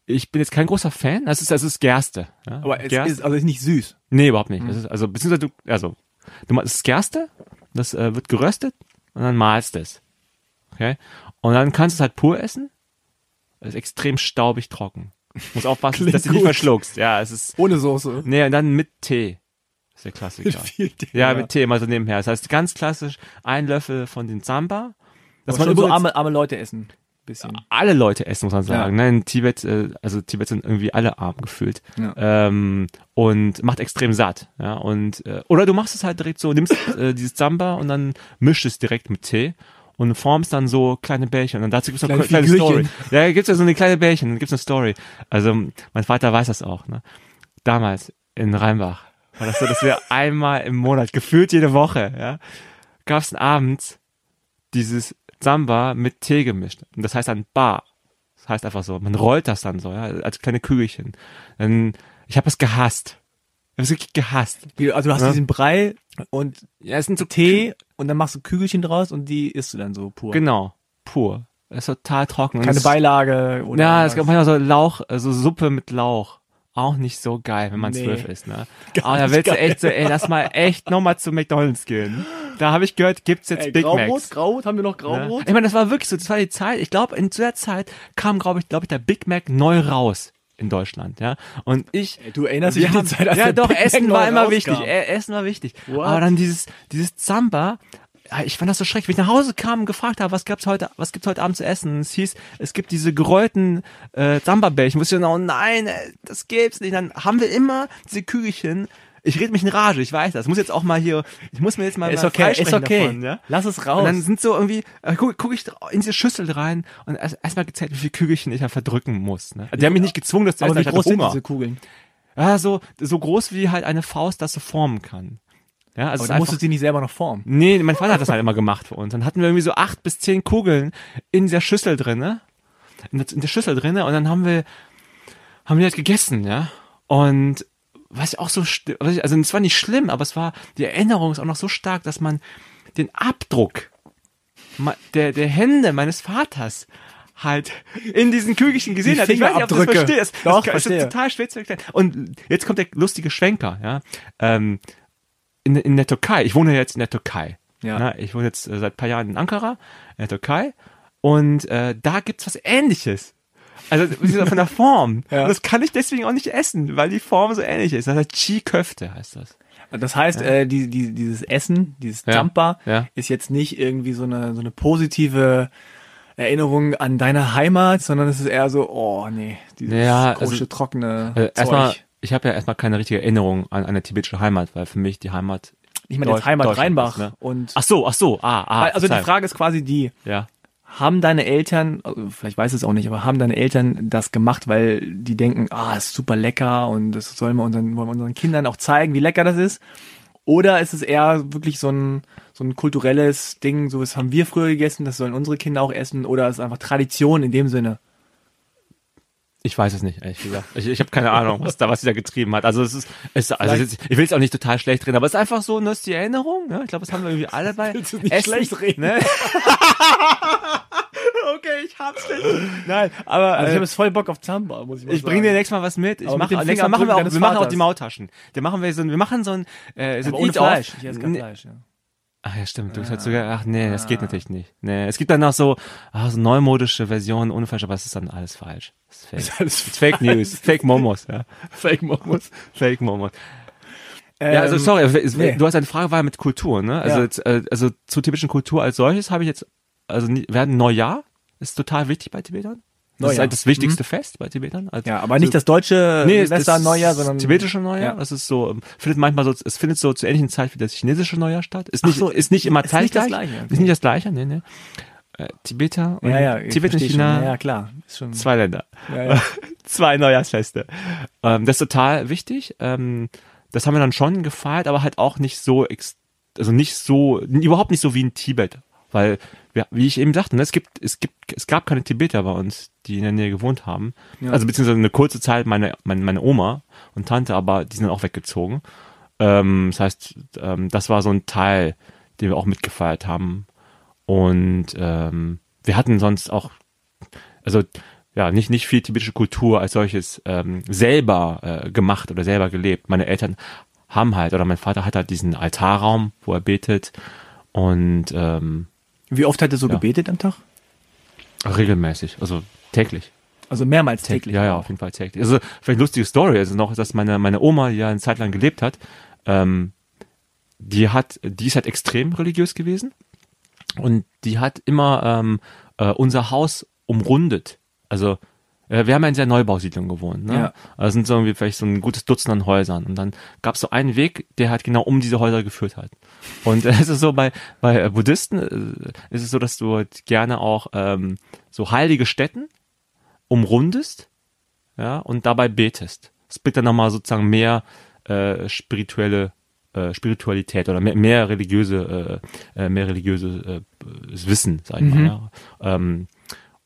ich bin jetzt kein großer Fan. Das ist, das ist Gerste. Ja? Aber es Gerste. ist also ist nicht süß. nee, überhaupt nicht. Das ist, also beziehungsweise du, also du machst Gerste, das äh, wird geröstet und dann malst es. Okay? Und dann kannst du es halt pur essen. Es ist extrem staubig trocken. Muss aufpassen, Klingt dass du nicht gut. verschluckst. Ja, es ist. Ohne Soße. Nee, und dann mit Tee. Das ist der Klassiker. Viel Tee, ja, mit Tee mal so nebenher. Das heißt ganz klassisch ein Löffel von den Samba. Das Dass man so arme, arme Leute essen. Bisschen. alle Leute essen, muss man sagen. Ja. Ne? In Tibet, äh, also Tibet sind irgendwie alle arm gefühlt. Ja. Ähm, und macht extrem satt. Ja? Und, äh, oder du machst es halt direkt so, nimmst äh, dieses Samba und dann mischst es direkt mit Tee und formst dann so kleine Bällchen. Und dazu gibt's noch Kleine eine kleine Story. Figürchen. Ja, gibt's ja so eine kleine Bällchen, dann gibt's eine Story. Also mein Vater weiß das auch. Ne? Damals in Rheinbach war das so, dass wir einmal im Monat, gefühlt jede Woche, ja, gab's abends dieses Samba mit Tee gemischt. Und das heißt dann Bar. Das heißt einfach so, man rollt das dann so, ja, als kleine Kügelchen. Dann, ich habe es gehasst. Ich habe es wirklich gehasst. Also du hast Ja. diesen Brei und Ja, es sind so Tee und dann machst du Kügelchen draus und die isst du dann so pur. Genau, pur. Es ist total trocken. Keine Beilage oder Ja, es gab manchmal so Lauch, also Suppe mit Lauch. Auch nicht so geil, wenn man Nee. zwölf ist, ne? Gar Aber da nicht willst du geil. echt so, ey, lass mal echt nochmal zu McDonalds gehen. Da habe ich gehört, gibt's jetzt Ey, Big Graubrot, Macs. Graubrot, haben wir noch Ja. Graubrot? Ich meine, das war wirklich so, das war die Zeit, ich glaube, in der Zeit kam, glaube ich, glaube ich, der Big Mac neu raus in Deutschland, ja. Und ich, du erinnerst dich an die Zeit, als ja doch, Essen war immer rauskam. wichtig, äh, Essen war wichtig. What? Aber dann dieses, dieses Zamba, ich fand das so schrecklich. Wenn ich nach Hause kam und gefragt habe, was gab's heute, was gibt's heute Abend zu essen? Und es hieß, es gibt diese gerollten äh, Samba-Bällchen. Wusste ich dann, oh nein, ey, das gibt's nicht. Dann haben wir immer diese Kügelchen. Ich rede mich in Rage, ich weiß das. Ich muss jetzt auch mal hier, ich muss mir jetzt mal Ist mal okay, ist okay. Davon, ja? Lass es raus. Und dann sind so irgendwie, äh, guck, guck ich in diese Schüssel rein und erst erstmal gezählt, wie viele Kügelchen ich da verdrücken muss. Ne? Die haben mich nicht gezwungen, das zu Aber essen, wie ich hatte groß sind diese Kugeln? Ja, so, so groß wie halt eine Faust, das sie formen kann. Ja, also Aber du musstest sie nicht selber noch formen. nee, mein Vater hat das halt immer gemacht für uns. Dann hatten wir irgendwie so acht bis zehn Kugeln in der Schüssel drinne, in der, in der Schüssel drinne und dann haben wir, haben wir halt gegessen, ja. Und was auch so, also es war nicht schlimm, aber es war, die Erinnerung ist auch noch so stark, dass man den Abdruck der, der Hände meines Vaters halt in diesen Kügelchen gesehen Die hat. Ich weiß nicht, ob du das verstehst. Doch, das ist verstehe. total schwer zu erklären. Und jetzt kommt der lustige Schwenker, ja. Ähm, in, in der Türkei, ich wohne jetzt in der Türkei. Ja. Na, ich wohne jetzt äh, seit ein paar Jahren in Ankara, in der Türkei. Und äh, da gibt's was ähnliches. Also von der Form. Ja. Und das kann ich deswegen auch nicht essen, weil die Form so ähnlich ist. Das heißt Chi-Köfte heißt das. Das heißt, äh, die, die, dieses Essen, dieses Ja. Jumper, Ja. ist jetzt nicht irgendwie so eine, so eine positive Erinnerung an deine Heimat, sondern es ist eher so, oh nee, dieses Ja, komische, also- trockene Äh, erstmal, ich habe ja erstmal keine richtige Erinnerung an eine tibetische Heimat, weil für mich die Heimat. Ich meine jetzt Heimat Rheinbach ist, ne? und Ach so, ach so, ah, ah. also die. Frage ist quasi die, Ja. Haben deine Eltern, vielleicht weiß es auch nicht, aber haben deine Eltern das gemacht, weil die denken, ah, ist super lecker und das sollen wir unseren, wollen wir unseren Kindern auch zeigen, wie lecker das ist? Oder ist es eher wirklich so ein, so ein kulturelles Ding, so was haben wir früher gegessen, das sollen unsere Kinder auch essen, oder ist es einfach Tradition in dem Sinne? Ich weiß es nicht, ehrlich gesagt. Ich, ich habe keine Ahnung, was da, was sie da getrieben hat. Also es ist, es, also es, ich will es auch nicht total schlecht reden, aber es ist einfach so, das ist die Erinnerung. Ne? Ich glaube, das haben wir irgendwie alle bei Willst du nicht Essen, schlecht reden? Ne? okay, ich hab's schlecht. Nein, aber Also ich äh, habe jetzt voll Bock auf Zamba, muss ich mal ich sagen. bringe dir nächstes Mal was mit. Ich mache den nächstes Mal machen wir auch, wir machen auch die Maultaschen. Da machen wir so, wir machen so ein, äh, so aber ein ohne. Fleisch. Ich esse kein Nee. Fleisch, ja. Ach ja, stimmt. Du hast sogar, ach nee, das geht natürlich nicht. Nee, es gibt dann noch so, ah, so neumodische Versionen ohne Fleisch, aber es ist dann alles falsch. Das ist fake. Ist alles It's Fake News. Fake Momos, ja. Fake Momos. Fake Momos. ja, also Ähm, sorry, es- nee. du hast eine Frage war mit Kultur, ne? Also, Ja. jetzt, äh, also zur tibetischen Kultur als solches habe ich jetzt, also werden Neujahr ist total wichtig bei Tibetern. Das ist Neujahr. halt das wichtigste Fest bei Tibetern. Also Ja, aber nicht das deutsche Nee, es- Silvester, das Neujahr, sondern tibetische Neujahr. Ja. Das ist so, ähm, findet manchmal so, es findet so zur ähnlichen Zeit wie das chinesische Neujahr statt. Ist nicht, so, ist nicht immer ist nicht das zeitgleich. Gleiche, okay. Ist nicht das gleiche, nee, nee. Äh, Tibeter und Ja, ja, Tibet und China. Ja, ja, klar. Ist schon, zwei Länder. ja, ja. zwei Neujahrsfeste. Ähm, das ist total wichtig. Ähm, das haben wir dann schon gefeiert, aber halt auch nicht so, ex also nicht so, überhaupt nicht so wie in Tibet. Weil, ja, wie ich eben sagte, ne, es gibt, es gibt, es gab keine Tibeter bei uns, die in der Nähe gewohnt haben. Ja. Also beziehungsweise eine kurze Zeit meine, meine, meine Oma und Tante, aber die sind auch weggezogen. Ähm, das heißt, ähm, das war so ein Teil, den wir auch mitgefeiert haben. Und ähm, wir hatten sonst auch, also ja, nicht, nicht viel tibetische Kultur als solches ähm, selber äh, gemacht oder selber gelebt. Meine Eltern haben halt, oder mein Vater hat halt diesen Altarraum, wo er betet und ähm, Wie oft hat er so Ja. gebetet am Tag? regelmäßig, also täglich. Also mehrmals täglich. Ja, ja, auf jeden Fall täglich. Also vielleicht lustige Story, also noch, dass meine, meine Oma, die ja eine Zeit lang gelebt hat, ähm, die hat, die ist halt extrem religiös gewesen und die hat immer ähm, äh, unser Haus umrundet. Also wir haben ja in dieser Neubausiedlung gewohnt. Ne? Ja. Also sind so irgendwie vielleicht so ein gutes Dutzend an Häusern. Und dann gab es so einen Weg, der halt genau um diese Häuser geführt hat. Und äh, es ist so bei, bei äh, Buddhisten äh, ist es so, dass du halt gerne auch ähm, so heilige Stätten umrundest ja, und dabei betest. Es bringt dann nochmal sozusagen mehr äh, spirituelle äh, Spiritualität oder mehr, mehr religiöse, äh, äh, mehr religiöse äh, Wissen, sag ich mal. Ja. Ähm,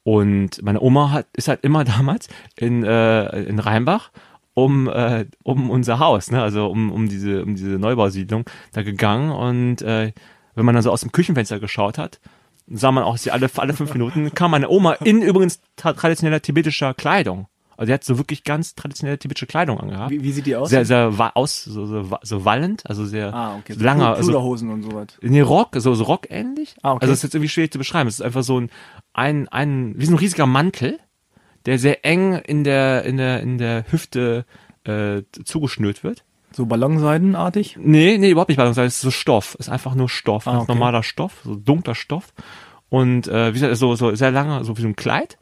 und meine Oma hat, ist halt immer damals in, äh, in Rheinbach um, äh, um unser Haus, ne? also um, um, diese, um diese Neubausiedlung da gegangen und äh, wenn man dann so aus dem Küchenfenster geschaut hat, sah man auch sie alle, alle fünf Minuten, kam meine Oma in übrigens tra traditioneller tibetischer Kleidung. Also die hat so wirklich ganz traditionelle tibetische Kleidung angehabt. Wie, wie sieht die aus? Sehr, sehr wa aus, so, so, so wallend, also sehr ah, okay. so langer, also Pluderhosen und sowas. Nee, Rock, so, so Rock ähnlich. Ah, okay. Also es ist jetzt irgendwie schwierig zu beschreiben. Es ist einfach so ein, ein, ein, wie so ein riesiger Mantel, der sehr eng in der, in der, in der Hüfte äh, zugeschnürt wird. So Ballonseidenartig? Nee, nee, überhaupt nicht Ballungsseide, es ist so Stoff. Es ist einfach nur Stoff, Ah, ganz okay. normaler Stoff, so dunkler Stoff. Und äh, wie gesagt, so, so sehr lange, so wie so ein Kleid.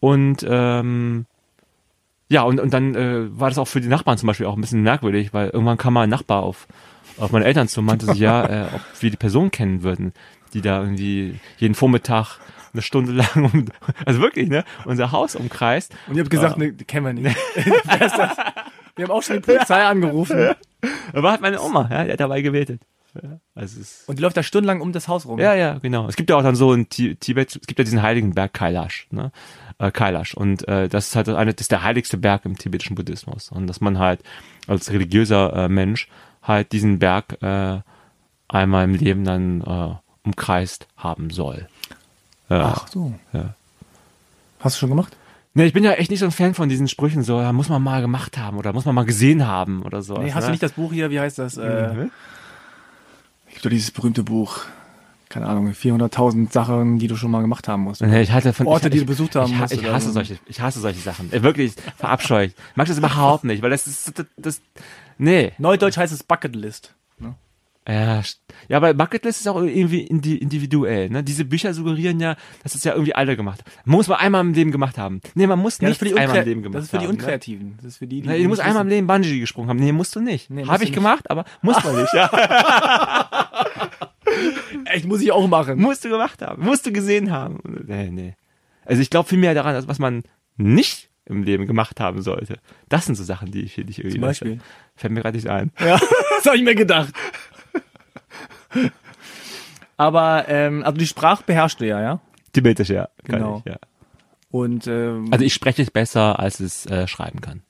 Und ähm, ja, und, und dann äh, war das auch für die Nachbarn zum Beispiel auch ein bisschen merkwürdig, weil irgendwann kam mal ein Nachbar auf, auf meine Eltern zu und meinte sich, ja, äh, ob wir die Person kennen würden, die da irgendwie jeden Vormittag eine Stunde lang, um, also wirklich, ne, unser Haus umkreist. Und ihr habt gesagt, ne, die kennen wir nicht. Wir haben auch schon die Polizei angerufen. Da war halt meine Oma, ja, die hat dabei gebetet. Ja, also Und die läuft da stundenlang um das Haus rum. Ja, ja, genau. Es gibt ja auch dann so in Ti- Tibet, es gibt ja diesen heiligen Berg Kailash, ne? Äh, Kailash. Und äh, das ist halt eine, das ist der heiligste Berg im tibetischen Buddhismus. Und dass man halt als religiöser äh, Mensch halt diesen Berg äh, einmal im Leben dann äh, umkreist haben soll. Ja. Ach so. Ja. Hast du schon gemacht? Ne, ich bin ja echt nicht so ein Fan von diesen Sprüchen, so, ja, muss man mal gemacht haben oder muss man mal gesehen haben oder so. Nee, hast du nicht das Buch hier, wie heißt das? Äh, Mhm. gibt doch dieses berühmte Buch. Keine Ahnung, 400.000 Sachen, die du schon mal gemacht haben musst. Nee, ich hatte von Orte, ich, die du besucht haben ich, musst Ich, ich hasse so. solche, ich hasse solche Sachen. Äh, Wirklich verabscheue ich. Mag das überhaupt nicht, weil das ist das, das nee. Neudeutsch heißt es Bucketlist. Ne? Ja, ja, aber Bucketlist ist auch irgendwie indi individuell. Ne? Diese Bücher suggerieren ja, dass es ja irgendwie alle gemacht haben. Man muss mal einmal im Leben gemacht haben. Nee, man muss Ja, nicht die einmal im Leben gemacht das ist für die haben. Unkreativen. Das ist für die, die Ne? Nee, du musst einmal im. Leben Bungee gesprungen haben. Nee, musst du nicht. Nee, Habe ich nicht. gemacht, aber muss man nicht. Ja. Echt, muss ich auch machen. musst du gemacht haben. Musst du gesehen haben. Nee, nee. Also ich glaube viel mehr daran, als was man nicht im Leben gemacht haben sollte. Das sind so Sachen, die ich hier nicht irgendwie. Zum Beispiel? Fällt mir gerade nicht ein. Ja, das habe ich mir gedacht. Aber, ähm, also die Sprache beherrscht du ja, ja? Tibetisch, ja. Kann Genau. Ich, ja. Und ähm, Also ich spreche es besser, als es äh, schreiben kann.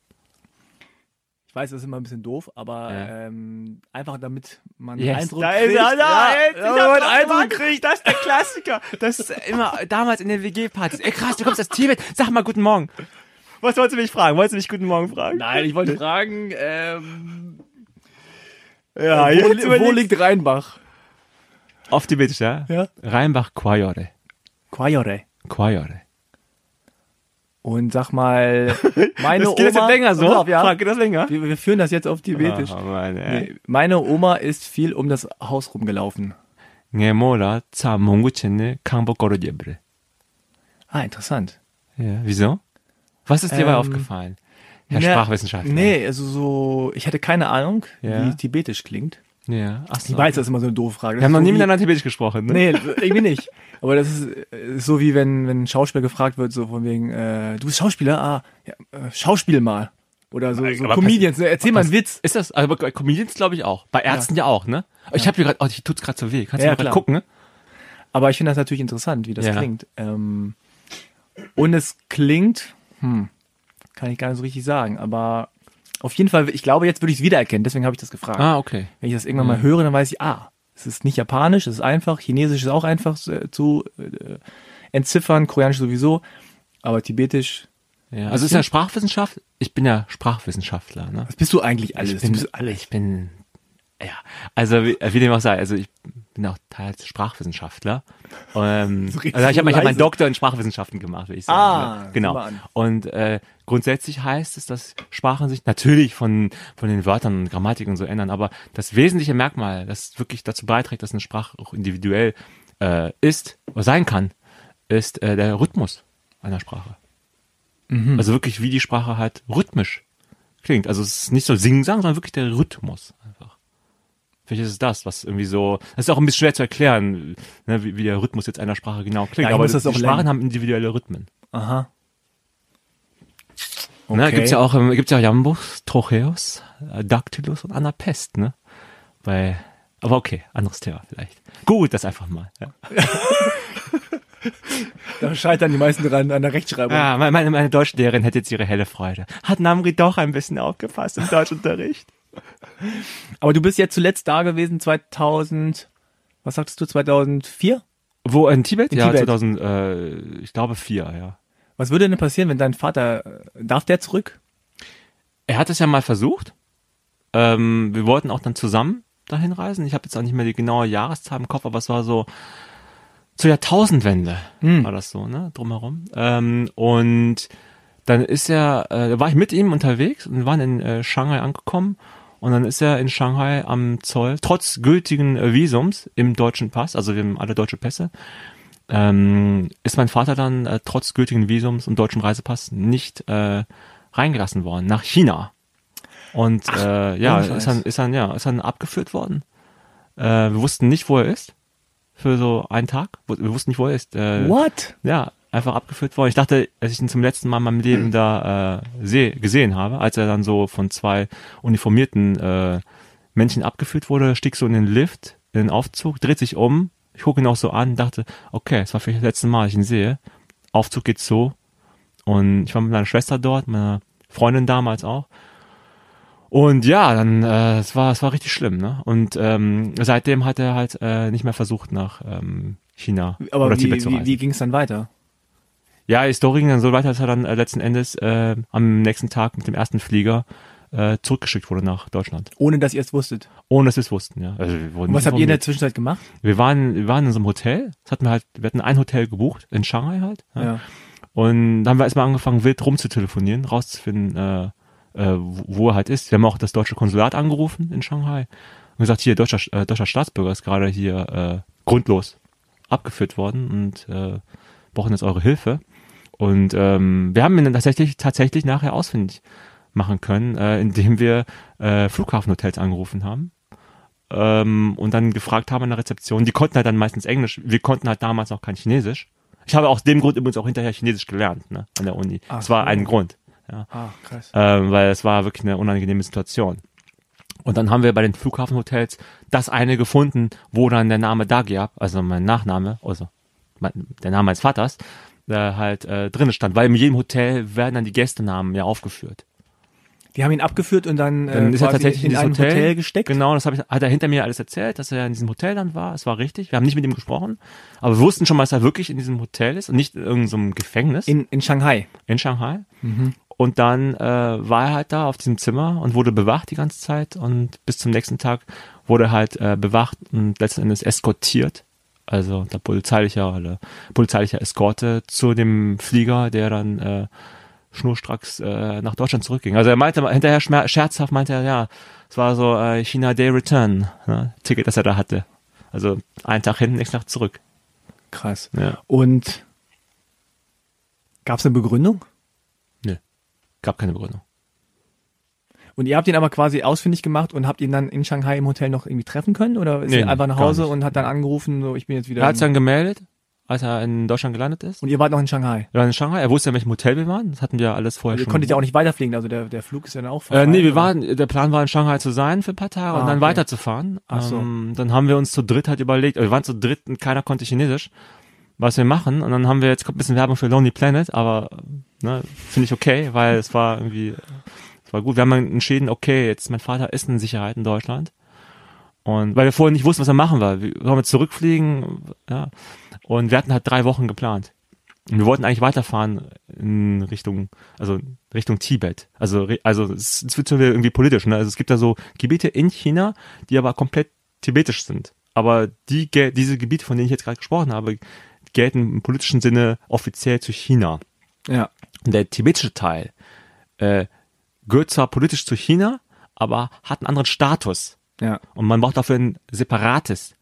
Ich weiß, das ist immer ein bisschen doof, aber Ja. ähm, einfach damit man Yes. Eindruck da kriegt. ist er, da, ja, jetzt, ja, ich man hab einen drauf Eindruck kriegt. Das ist der Klassiker. Das ist immer damals in den WG-Partys. Ey krass, du kommst aus Tibet. Sag mal guten Morgen. Was wolltest du mich fragen? Wolltest du mich guten Morgen fragen? Nein, ich wollte fragen, ähm, Ja, wo, wo liegt Rheinbach? Auf Tibetisch, ja? Ja. Rheinbach Quajore. Quajore. Quajore. Und sag mal, meine das geht Oma. Jetzt länger so? Auf, ja, Frag, geht das länger? Wir, wir, führen das jetzt auf Tibetisch. Oh, Mann, nee, meine Oma ist viel um das Haus rumgelaufen. Ah, interessant. Ja, wieso? Was ist dir ähm, dabei aufgefallen? Herr na, Sprachwissenschaftler. Nee, also so, ich hatte keine Ahnung, ja. wie Tibetisch klingt. Ja. Ach so. Ich weiß, das ist immer so eine doofe Frage. Wir haben noch so nie miteinander Tibetisch gesprochen, ne? Nee, irgendwie nicht. Aber das ist, äh, ist so wie wenn, wenn ein Schauspieler gefragt wird, so von wegen, äh, du bist Schauspieler? Ah, ja, äh, Schauspiel mal. Oder so, so Aber Comedians, ne? erzähl mal einen Witz. Ist das, also bei Comedians glaube ich auch. Bei Ärzten ja, auch, ne? Aber Ich habe hier gerade, oh, ich tut's gerade so weh. Kannst Ja, du mal klar. gucken, ne? Aber ich finde das natürlich interessant, wie das Ja. klingt. Ähm, und es klingt, hm, kann ich gar nicht so richtig sagen, aber auf jeden Fall, ich glaube, jetzt würde ich es wiedererkennen, deswegen habe ich das gefragt. Ah, okay. Wenn ich das irgendwann mal höre, dann weiß ich, ah, es ist nicht japanisch, es ist einfach, chinesisch ist auch einfach äh, zu äh, entziffern, koreanisch sowieso, aber tibetisch, Ja, also ist ja Sprachwissenschaft. Ich bin ja Sprachwissenschaftler, ne? was bist du eigentlich alles? Ich bin, du bist alles. ich bin, ja, also wie, wie dem auch sei, also ich bin auch teils Sprachwissenschaftler. Ähm, So also ich habe hab meinen. Doktor in Sprachwissenschaften gemacht, würde ich sagen. Ah, genau. Und äh, grundsätzlich heißt es, dass Sprachen sich natürlich von von den Wörtern und Grammatik und so ändern, aber das wesentliche Merkmal, das wirklich dazu beiträgt, dass eine Sprache auch individuell äh, ist oder sein kann, ist äh, der Rhythmus einer Sprache. Mhm. Also wirklich, wie die Sprache halt rhythmisch klingt. Also es ist nicht so Sing-Sang, sondern wirklich der Rhythmus einfach. Vielleicht ist es das, was irgendwie so, das ist auch ein bisschen schwer zu erklären, ne, wie, wie der Rhythmus jetzt einer Sprache genau klingt. Ja, aber muss die das auch Sprachen haben individuelle Rhythmen. Aha. Ne, gibt's ja auch, ähm, gibt's ja auch Jambus, Trocheus, äh, Dactylus und Anapest, ne? Bei, aber okay, anderes Thema vielleicht. Gut, das einfach mal. Ja, Da scheitern die meisten dran an der Rechtschreibung. ja meine, meine, meine Deutschlehrerin hätte jetzt ihre helle Freude. Hat Namri doch ein bisschen aufgepasst im Deutschunterricht. Aber du bist jetzt zuletzt da gewesen 2000, was sagtest du, 2004? Wo, in Tibet? In ja, Tibet. 2000, äh, ich glaube vier, ja. Was würde denn passieren, wenn dein Vater, äh, darf der zurück? Er hat es ja mal versucht. Ähm, wir wollten auch dann zusammen dahin reisen. Ich habe jetzt auch nicht mehr die genaue Jahreszahl im Kopf, aber es war so zur Jahrtausendwende Hm. war das so, ne, drumherum. Ähm, und dann ist er, äh, war ich mit ihm unterwegs und wir waren in äh, Shanghai angekommen und dann ist er in Shanghai am Zoll, trotz gültigen äh, Visums im deutschen Pass, also wir haben alle deutsche Pässe, ähm, ist mein Vater dann äh, trotz gültigen Visums und deutschen Reisepass nicht äh, reingelassen worden nach China. Und äh, ja, ist dann, ist dann, ja, ist dann abgeführt worden. Äh, wir wussten nicht, wo er ist. Für so einen Tag. Wir wussten nicht, wo er ist. Äh, What? ja, einfach abgeführt worden. Ich dachte, als ich ihn zum letzten Mal in meinem Leben da äh, seh, gesehen habe, als er dann so von zwei uniformierten äh, Männchen abgeführt wurde, stieg so in den Lift, in den Aufzug, dreht sich um, ich gucke ihn auch so an, dachte, okay, es war vielleicht das letzte Mal, dass ich ihn sehe. Aufzug geht so. Und ich war mit meiner Schwester dort, meiner Freundin damals auch. Und ja, dann, äh, es war, es war richtig schlimm, ne? Und ähm, seitdem hat er halt äh, nicht mehr versucht, nach ähm, China Aber oder wie, Tibet zu wie, reisen. wie ging es dann weiter? Ja, die Story ging dann so weiter, dass er dann äh, letzten Endes äh, am nächsten Tag mit dem ersten Flieger äh, zurückgeschickt wurde nach Deutschland. Ohne dass ihr es wusstet. Ohne dass wir es wussten, ja. Also Und was habt ihr in der. Zwischenzeit gemacht? wir waren, wir waren in so einem Hotel. Das hatten wir halt, wir hatten ein Hotel gebucht, in Shanghai halt. Ja. Ja. Und dann haben wir erstmal angefangen, wild rumzutelefonieren, rauszufinden, äh, äh, wo wo er halt ist. Wir haben auch das deutsche Konsulat angerufen in Shanghai und gesagt, hier, deutscher, äh, deutscher Staatsbürger ist gerade hier äh, grundlos abgeführt worden und äh, brauchen jetzt eure Hilfe. Und ähm, wir haben ihn dann tatsächlich, tatsächlich nachher ausfindig machen können, äh, indem wir äh, Flughafenhotels angerufen haben ähm, und dann gefragt haben an der Rezeption. Die konnten halt dann meistens Englisch. Wir konnten halt damals noch kein Chinesisch. Ich habe aus dem Grund übrigens auch hinterher Chinesisch gelernt, ne, an der Uni. Ach das war so. ein Grund, ja, Ah, krass. ähm, weil es war wirklich eine unangenehme Situation. Und dann haben wir bei den Flughafenhotels das eine gefunden, wo dann der Name Dagiab, also mein Nachname, also mein, der Name meines Vaters, äh, halt äh, drin stand. Weil in jedem Hotel werden dann die Gästenamen ja aufgeführt. Die haben ihn abgeführt und dann, Dann äh, ist er tatsächlich in in ein Hotel, Hotel, gesteckt. Genau, das hab ich, hat er hinter mir alles erzählt, dass er in diesem Hotel dann war. Es war richtig. Wir haben nicht mit ihm gesprochen, aber wir wussten schon mal, dass er wirklich in diesem Hotel ist und nicht in irgendeinem Gefängnis in, In, in Shanghai. Shanghai. Und dann äh, war er halt da auf diesem Zimmer und wurde bewacht die ganze Zeit und bis zum nächsten Tag wurde er halt äh, bewacht und letzten Endes eskortiert. Also der polizeilicher oder polizeilicher Eskorte zu dem Flieger, der dann äh, schnurstracks äh, nach Deutschland zurückging. Also er meinte hinterher scherzhaft meinte er, ja, es war so äh, China Day Return, ne, Ticket, das er da hatte. Also einen Tag hin, nächsten Tag zurück. Krass. Ja. Und Gab es eine Begründung? Gab keine Begründung. Und ihr habt ihn aber quasi ausfindig gemacht und habt ihn dann in Shanghai im Hotel noch irgendwie treffen können? Oder ist Nee, er einfach nach Hause und hat dann angerufen, so ich bin jetzt wieder. Er hat dann gemeldet, als er in Deutschland gelandet ist. und ihr wart noch in Shanghai. Wir waren in Shanghai. Er wusste, in welchem Hotel wir waren. Das hatten wir alles vorher Also ihr schon. konntet ja auch nicht weiterfliegen, also der, der Flug ist ja dann auch Äh, vorbei, nee, wir waren, der Plan war in Shanghai zu sein für ein paar Tage Ah, und dann okay. weiterzufahren. Ach so. Ähm, dann haben wir uns zu dritt halt überlegt, äh, wir waren zu dritt und keiner konnte Chinesisch, was wir machen. Und dann haben wir jetzt kommt ein bisschen Werbung für Lonely Planet, aber ne, finde ich okay, weil es war irgendwie, es war gut. Wir haben entschieden, okay, jetzt mein Vater ist in Sicherheit in Deutschland. Und weil wir vorher nicht wussten, was er machen war. Wir wollen wir zurückfliegen, ja. Und wir hatten halt drei Wochen geplant. Und wir wollten eigentlich weiterfahren in Richtung, also Richtung Tibet. Also, also es, wird schon wieder irgendwie politisch. Ne? Also es gibt da so Gebiete in China, die aber komplett tibetisch sind. Aber die, diese Gebiete, von denen ich jetzt gerade gesprochen habe, gelten im politischen Sinne offiziell zu China. Ja. Und der tibetische Teil äh, gehört zwar politisch zu China, aber hat einen anderen Status. Ja. Und man braucht dafür ein separates,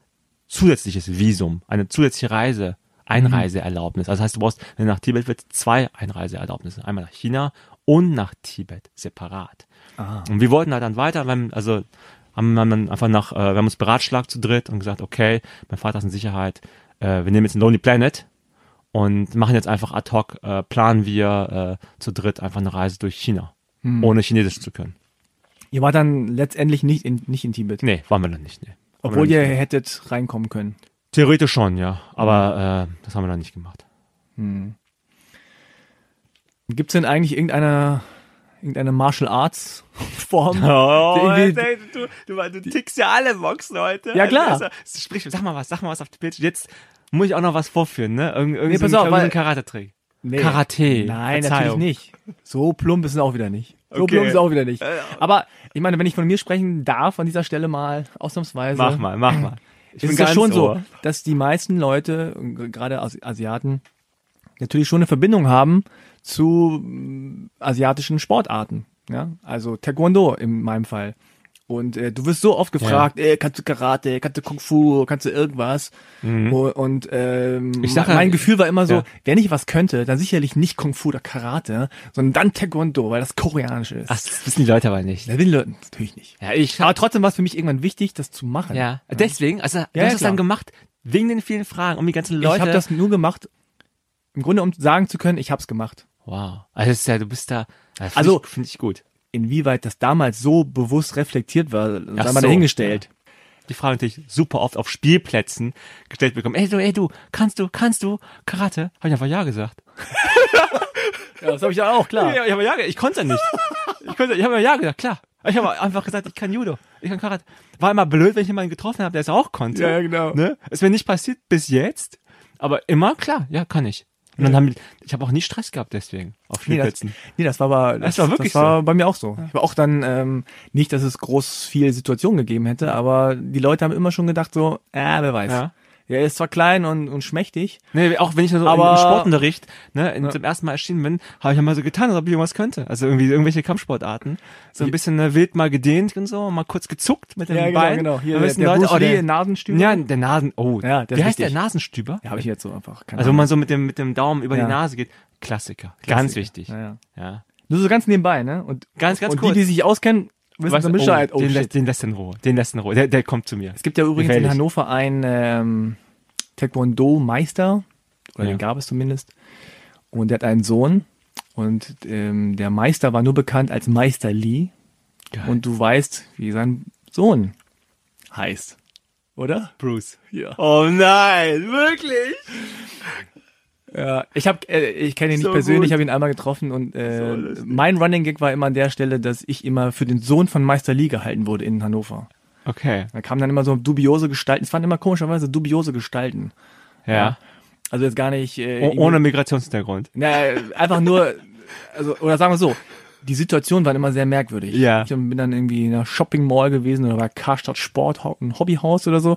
zusätzliches Visum, eine zusätzliche Reise, Einreiseerlaubnis. Also das heißt, du brauchst, wenn du nach Tibet willst, zwei Einreiseerlaubnisse. Einmal nach China und nach Tibet, separat. Ah. Und wir wollten halt dann weiter, haben, also haben wir dann einfach nach, äh, wir haben uns beratschlagt zu dritt und gesagt, okay, mein Vater ist in Sicherheit, äh, wir nehmen jetzt einen Lonely Planet und machen jetzt einfach ad hoc, äh, planen wir äh, zu dritt einfach eine Reise durch China, Hm. ohne Chinesisch zu können. Ihr wart dann letztendlich nicht in, nicht in Tibet. Nee, waren wir dann nicht, nee. Obwohl dann ihr nicht. hättet reinkommen können. Theoretisch schon, ja. Aber äh, das haben wir dann nicht gemacht. Gibt es denn eigentlich irgendeine, irgendeine Martial Arts Form? Oh, Irgendwie- du, du, du tickst ja alle Boxen heute. Ja, klar. Also, sprich, sag mal was, sag mal was auf die Bild. Jetzt muss ich auch noch was vorführen, ne? Irgend, irgend Nee, so pass auf, irgend so weil- ein Karate-Trick. Nee. Karate. Nein, Verzeihung. natürlich nicht. So plump ist es auch wieder nicht. Okay. es auch wieder nicht. Aber ich meine, wenn ich von mir sprechen darf an dieser Stelle mal ausnahmsweise, Mach mal, mach mal. Ich ist es ja schon so, dass die meisten Leute, gerade Asi- Asiaten, natürlich schon eine Verbindung haben zu mm, asiatischen Sportarten. Ja, also Taekwondo in meinem Fall. Und äh, du wirst so oft gefragt, ey, kannst du Karate, kannst du Kung Fu, kannst du irgendwas? Und, und ähm, Ich sag ja- mein Gefühl war immer so, Ja. wenn ich was könnte, dann sicherlich nicht Kung Fu oder Karate, sondern dann Taekwondo, weil das koreanisch ist. Ach, das wissen die Leute aber nicht. Da will Leute natürlich nicht. Ja, ich Aber trotzdem war es für mich irgendwann wichtig, das zu machen. ja. Deswegen, also du Ja, hast ja, es dann gemacht, wegen den vielen Fragen, um die ganzen Leute. Ich habe das nur gemacht, im Grunde um sagen zu können, ich habe es gemacht. Wow. Also, das ist ja, du bist da. Ja, find Also- ich, finde ich gut. Inwieweit das damals so bewusst reflektiert war, sei mal so, dahingestellt. Die Frage natürlich super oft auf Spielplätzen gestellt bekommen. Ey du, ey du, kannst du, kannst du Karate? Habe ich einfach ja gesagt. Ja, das habe ich ja auch, klar. Ja, ich habe ja, ich konnte nicht. Ich konnte, ich habe ja gesagt, klar. Ich habe einfach gesagt, ich kann Judo, ich kann Karate. War immer blöd, wenn ich jemanden getroffen habe, der es auch konnte. Ja, genau. Ne? Ist mir nicht passiert bis jetzt, aber immer klar, ja, kann ich. Und dann haben ich habe auch nie Stress gehabt deswegen auf Nee das, Spielplätzen. nee, das war aber, das, Das war wirklich das war so. bei mir auch so. Ich war auch dann, ähm, nicht, dass es groß viel Situationen gegeben hätte, aber die Leute haben immer schon gedacht so, äh, wer weiß. Ja. Er ist zwar klein und, und schmächtig, Nee, auch wenn ich so Aber- im Sportunterricht ne, in, zum ersten Mal erschienen bin, habe ich ja mal so getan, als ob ich irgendwas könnte. Also irgendwie irgendwelche Kampfsportarten. So ein bisschen ne, wild mal gedehnt und so, mal kurz gezuckt mit dem Ja, genau, Bein. genau. Hier der- der Leute, Bruce oh, der, Nasenstüber. Ja, der Nasen, oh. Ja, der Wie ist heißt der wichtig. Nasenstüber? ja, habe ich jetzt so einfach. Keine Also wenn Ahnung. man so mit dem, mit dem Daumen über Ja. die Nase geht. Klassiker. Klassiker. Ganz wichtig. Ja, ja. Ja. Nur so ganz nebenbei, ne? Und, Ganz, ganz und kurz. die, die sich auskennen, Weißt du, Bescheid. oh, Oh, den, lässt, den lässt in Ruhe. Den lässt in Ruhe. Der, der kommt zu mir. Es gibt ja übrigens in Gefährlich. Hannover einen ähm, Taekwondo-Meister, oder Ja. den gab es zumindest, und der hat einen Sohn und ähm, der Meister war nur bekannt als Meister Lee Geil. und du weißt, wie sein Sohn heißt, oder? Bruce. Ja. Oh nein, wirklich? Ja, ich habe, äh, ich kenne ihn nicht So persönlich, gut. ich habe ihn einmal getroffen und äh, So mein Running Gag war immer an der Stelle, dass ich immer für den Sohn von Meister Lee gehalten wurde in Hannover. Okay. Da kamen dann immer so dubiose Gestalten, es waren immer komischerweise dubiose Gestalten. Ja. Also jetzt gar nicht äh, Oh, ohne Migrationshintergrund. Na, einfach nur, also, oder sagen wir so, die Situationen waren immer sehr merkwürdig. Ja. Ich bin dann irgendwie in einer Shopping Mall gewesen oder bei Karstadt Sport, ein Hobbyhaus oder so.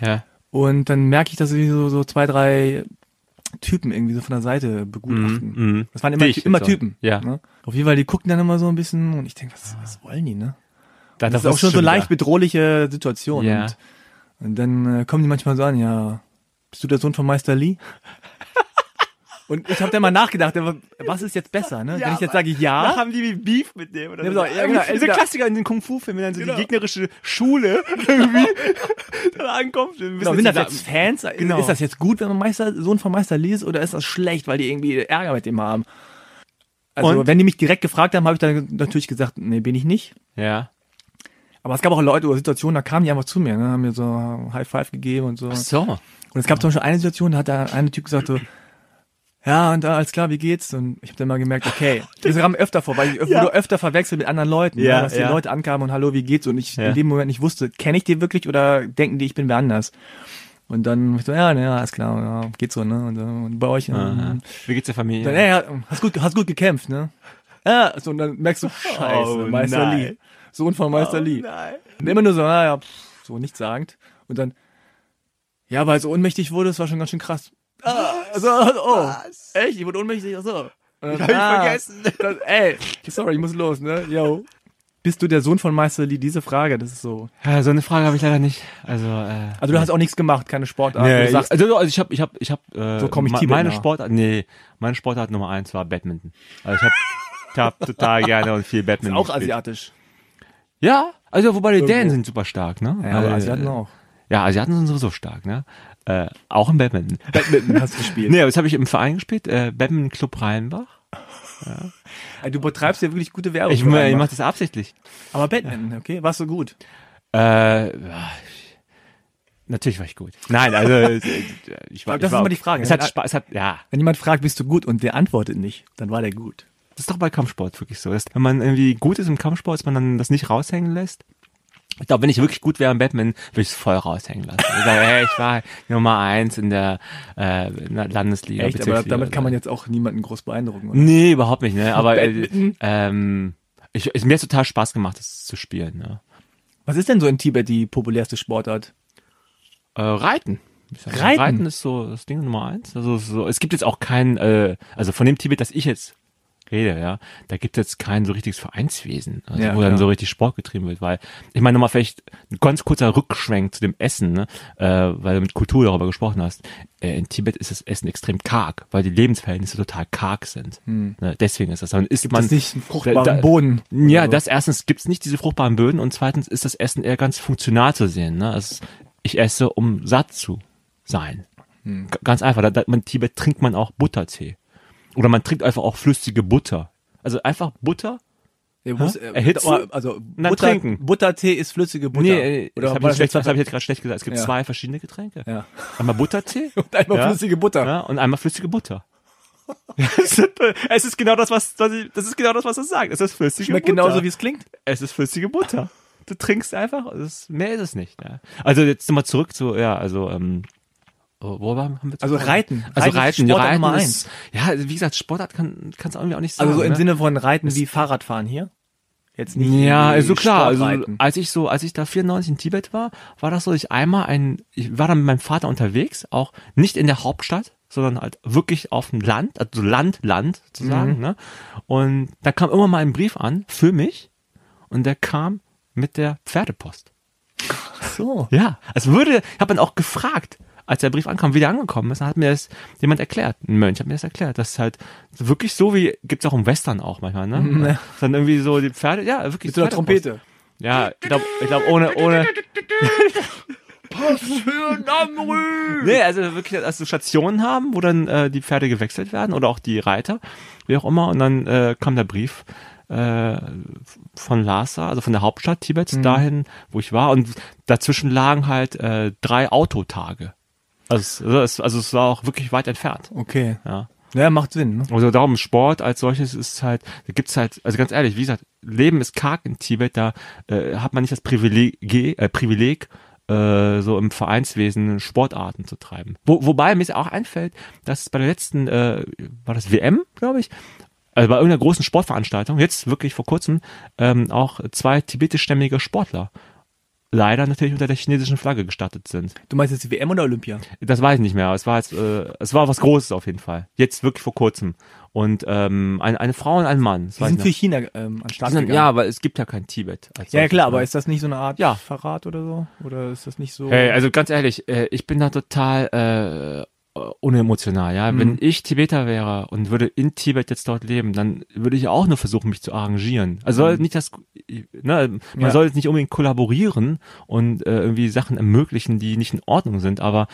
Ja. Und dann merke ich, dass so, so zwei, drei Typen irgendwie so von der Seite begutachten. Mhm, mhm. Das waren immer, Dich immer. Typen. Ja. Ne? Auf jeden Fall, die guckten dann immer so ein bisschen und ich denke, was, was wollen die, ne? Da, Das ist auch schon so leicht bedrohliche Situation. Ja. Und, und dann äh, kommen die manchmal so an, ja, bist du der Sohn von Meister Lee? Und ich habe dann mal nachgedacht, was ist jetzt besser, ne? Ja, Wenn ich jetzt sage ja, haben die wie Beef mit dem oder Ja, so. so, ja, genau, Diese entweder- Klassiker in den Kung-Fu-Filmen, wenn dann so Genau. die gegnerische Schule irgendwie da ankommt. Genau, sind das jetzt Fans? Genau. Ist das jetzt gut, wenn man Meister, Sohn von Meister Lee ist, oder ist das schlecht, weil die irgendwie Ärger mit dem haben? Also, Und? wenn die mich direkt gefragt haben, habe ich dann natürlich gesagt, nee, bin ich nicht. Ja. Aber es gab auch Leute oder Situationen, da kamen die einfach zu mir, ne, haben mir so High Five gegeben und so. Ach so. Und es gab zum Beispiel eine Situation, da hat der eine Typ gesagt so, ja, und da, alles klar, wie geht's? Und ich habe dann mal gemerkt, okay, das kam öfter vor, weil ich Ja. wurde öfter verwechselt mit anderen Leuten, Ja, ne, dass die ja. Leute ankamen und hallo, wie geht's? Und ich in dem Moment nicht wusste, kenne ich die wirklich oder denken die, ich bin wer anders? Und dann ich so, ja, ja, alles klar, ja, geht so, ne? Und, äh, und bei euch, Aha. ähm, Wie geht's der Familie? dann, ja, hast gut, hast gut gekämpft, ne? Ja, so, und dann merkst du, scheiße, Oh, Meister nein. Lee. Sohn von Meister Lee. nein. Und immer nur so, naja, so nichtssagend. Und dann, ja, weil so ohnmächtig wurde, das war schon ganz schön krass. Ah, also, oh, echt? Ich wurde ohnmächtig? Ach so. Dann, Hab ich vergessen. Das, ey, sorry, ich muss los, ne? Yo. Bist du der Sohn von Meister Lee? Diese Frage, das ist so. Ja, so eine Frage habe ich leider nicht. Also, äh, Also du hast auch nichts gemacht, keine Sportart. Nee, du sagst, ich, also, also ich habe, ich habe, ich habe, äh, So komm ich Tibet meine nach. Sportart, nee, meine Sportart Nummer eins war Badminton. Also ich habe, ich hab total gerne und viel ist Badminton auch gespielt. asiatisch. Ja, also wobei die Irgendwo. Dänen sind super stark, ne? Ja, aber Äh, Asiaten auch. Ja, Asiaten sind sowieso stark, ne? Äh, auch im Badminton. Badminton hast du gespielt. Nee, aber das habe ich im Verein gespielt, äh, Badminton Club Rheinbach. Ey, Du betreibst ja wirklich gute Werbung. Ich, ich mache das absichtlich. Aber Badminton, okay, warst du gut. Äh, ja, ich- natürlich war ich gut. Nein, also äh, ich war. Aber das ich war, ist immer die Frage. Es hat Spaß, es hat, ja, Wenn jemand fragt, bist du gut und der antwortet nicht, dann war der gut. Das ist doch bei Kampfsport wirklich so. Dass, wenn man irgendwie gut ist im Kampfsport, dass man dann das nicht raushängen lässt. Ich glaube, wenn ich wirklich gut wäre im Batman, würde ich es voll raushängen lassen. Ich sage, hey, ich war Nummer eins in der, äh, Landesliga. Echt, aber damit kann man jetzt auch niemanden groß beeindrucken. Oder? Nee, überhaupt nicht, ne? Aber äh, ähm, ich, es, mir hat total Spaß gemacht, das zu spielen. Ne? Was ist denn so in Tibet die populärste Sportart? Äh, Reiten. Ich Reiten? Reiten ist so das Ding Nummer eins. Also so, es gibt jetzt auch kein, äh, also von dem Tibet, das ich jetzt rede, ja, da gibt es jetzt kein so richtiges Vereinswesen, also Ja, wo dann klar. so richtig Sport getrieben wird, weil ich meine nochmal vielleicht ein ganz kurzer Rückschwenk zu dem Essen, ne, äh, weil du mit Kultur darüber gesprochen hast. Äh, in Tibet ist das Essen extrem karg, weil die Lebensverhältnisse total karg sind. Ne, deswegen ist das. Dann isst man Hm. das nicht einen fruchtbaren da- Boden? oder ja, so? das erstens gibt's nicht diese fruchtbaren Böden und zweitens ist das Essen eher ganz funktional zu sehen. Ne? Es, ich esse, um satt zu sein. Hm. Ganz einfach. Da, da, man, Tibet trinkt man auch Buttertee. Oder man trinkt einfach auch flüssige Butter. Also einfach Butter. Ja, muss, äh, Erhitzen? Also dann Butter, trinken. Buttertee ist flüssige Butter. Nee, äh, oder das habe ich, schlecht- jetzt das hab ich jetzt gerade schlecht gesagt. Es gibt Ja. zwei verschiedene Getränke. Ja. Einmal Buttertee Und einmal Ja. flüssige Butter. ja, und einmal flüssige Butter. es, ist, genau das, was, das ist genau das, was es sagt. Es ist flüssige Schmeckt Butter. genauso, wie es klingt. es ist flüssige Butter. Du trinkst einfach, ist, mehr ist es nicht. Ja. Also jetzt nochmal zurück zu, ja, also, ähm, oh, wo haben wir Also Reiten. Also Reiten Reiten, Sportart Reiten Nummer ist, ja, also wie gesagt, Sportart kann, kannst du irgendwie auch nicht sagen. Also so im ne? Sinne von Reiten wie Fahrradfahren hier? Jetzt nicht Ja, also klar, also als ich so, als ich da 94 in Tibet war, war das so, ich einmal ein, ich war dann mit meinem Vater unterwegs, auch nicht in der Hauptstadt, sondern halt wirklich auf dem Land, also Land, Land sozusagen, ne? Und da kam immer mal ein Brief an für mich und der kam mit der Pferdepost. so. Ja, es würde, ich habe dann auch gefragt, als der Brief ankam, wie der angekommen ist, dann hat mir das jemand erklärt, ein Mönch hat mir das erklärt, das ist halt wirklich so wie, gibt's auch im Western auch manchmal, ne? Dann irgendwie so die Pferde, ja, wirklich. Mit so einer. Trompete. Ja, ich glaube, ich glaub, ohne, ohne. nee, also wirklich, also Stationen haben, wo dann äh, die Pferde gewechselt werden oder auch die Reiter, wie auch immer. Und dann äh, kam der Brief äh, von Lhasa, also von der Hauptstadt Tibets, dahin, wo ich war. Und dazwischen lagen halt äh, drei Autotage. Also, es- also es war auch wirklich weit entfernt. Okay. Ja. Ja, macht Sinn. Ne? Also darum Sport als solches ist halt, da gibt's halt, also ganz ehrlich, wie gesagt, Leben ist karg in Tibet, da äh, hat man nicht das Privileg, äh, Privileg äh, so im Vereinswesen Sportarten zu treiben. Wo, wobei mir es auch einfällt, dass bei der letzten, äh, war das WM, glaube ich, also bei irgendeiner großen Sportveranstaltung, jetzt wirklich vor kurzem, ähm, auch zwei tibetischstämmige Sportler leider natürlich unter der chinesischen Flagge gestartet sind. Du meinst jetzt die WM oder Olympia? Das weiß ich nicht mehr, aber es war jetzt, äh, es war was Großes auf jeden Fall. Jetzt wirklich vor kurzem. Und ähm, eine, eine Frau und ein Mann. das Die sind für. China ähm, an Start sind, gegangen. ja, aber es gibt ja kein Tibet. ja, klar, ne? aber ist das nicht so eine Art Ja. Verrat oder so? Oder ist das nicht so? Hey, also ganz ehrlich, äh, ich bin da total äh, unemotional, ja. Mhm. Wenn ich Tibeter wäre und würde in Tibet jetzt dort leben, dann würde ich auch nur versuchen, mich zu arrangieren. Also Mhm. nicht das, ne, man Ja. soll jetzt nicht unbedingt kollaborieren und äh, irgendwie Sachen ermöglichen, die nicht in Ordnung sind, aber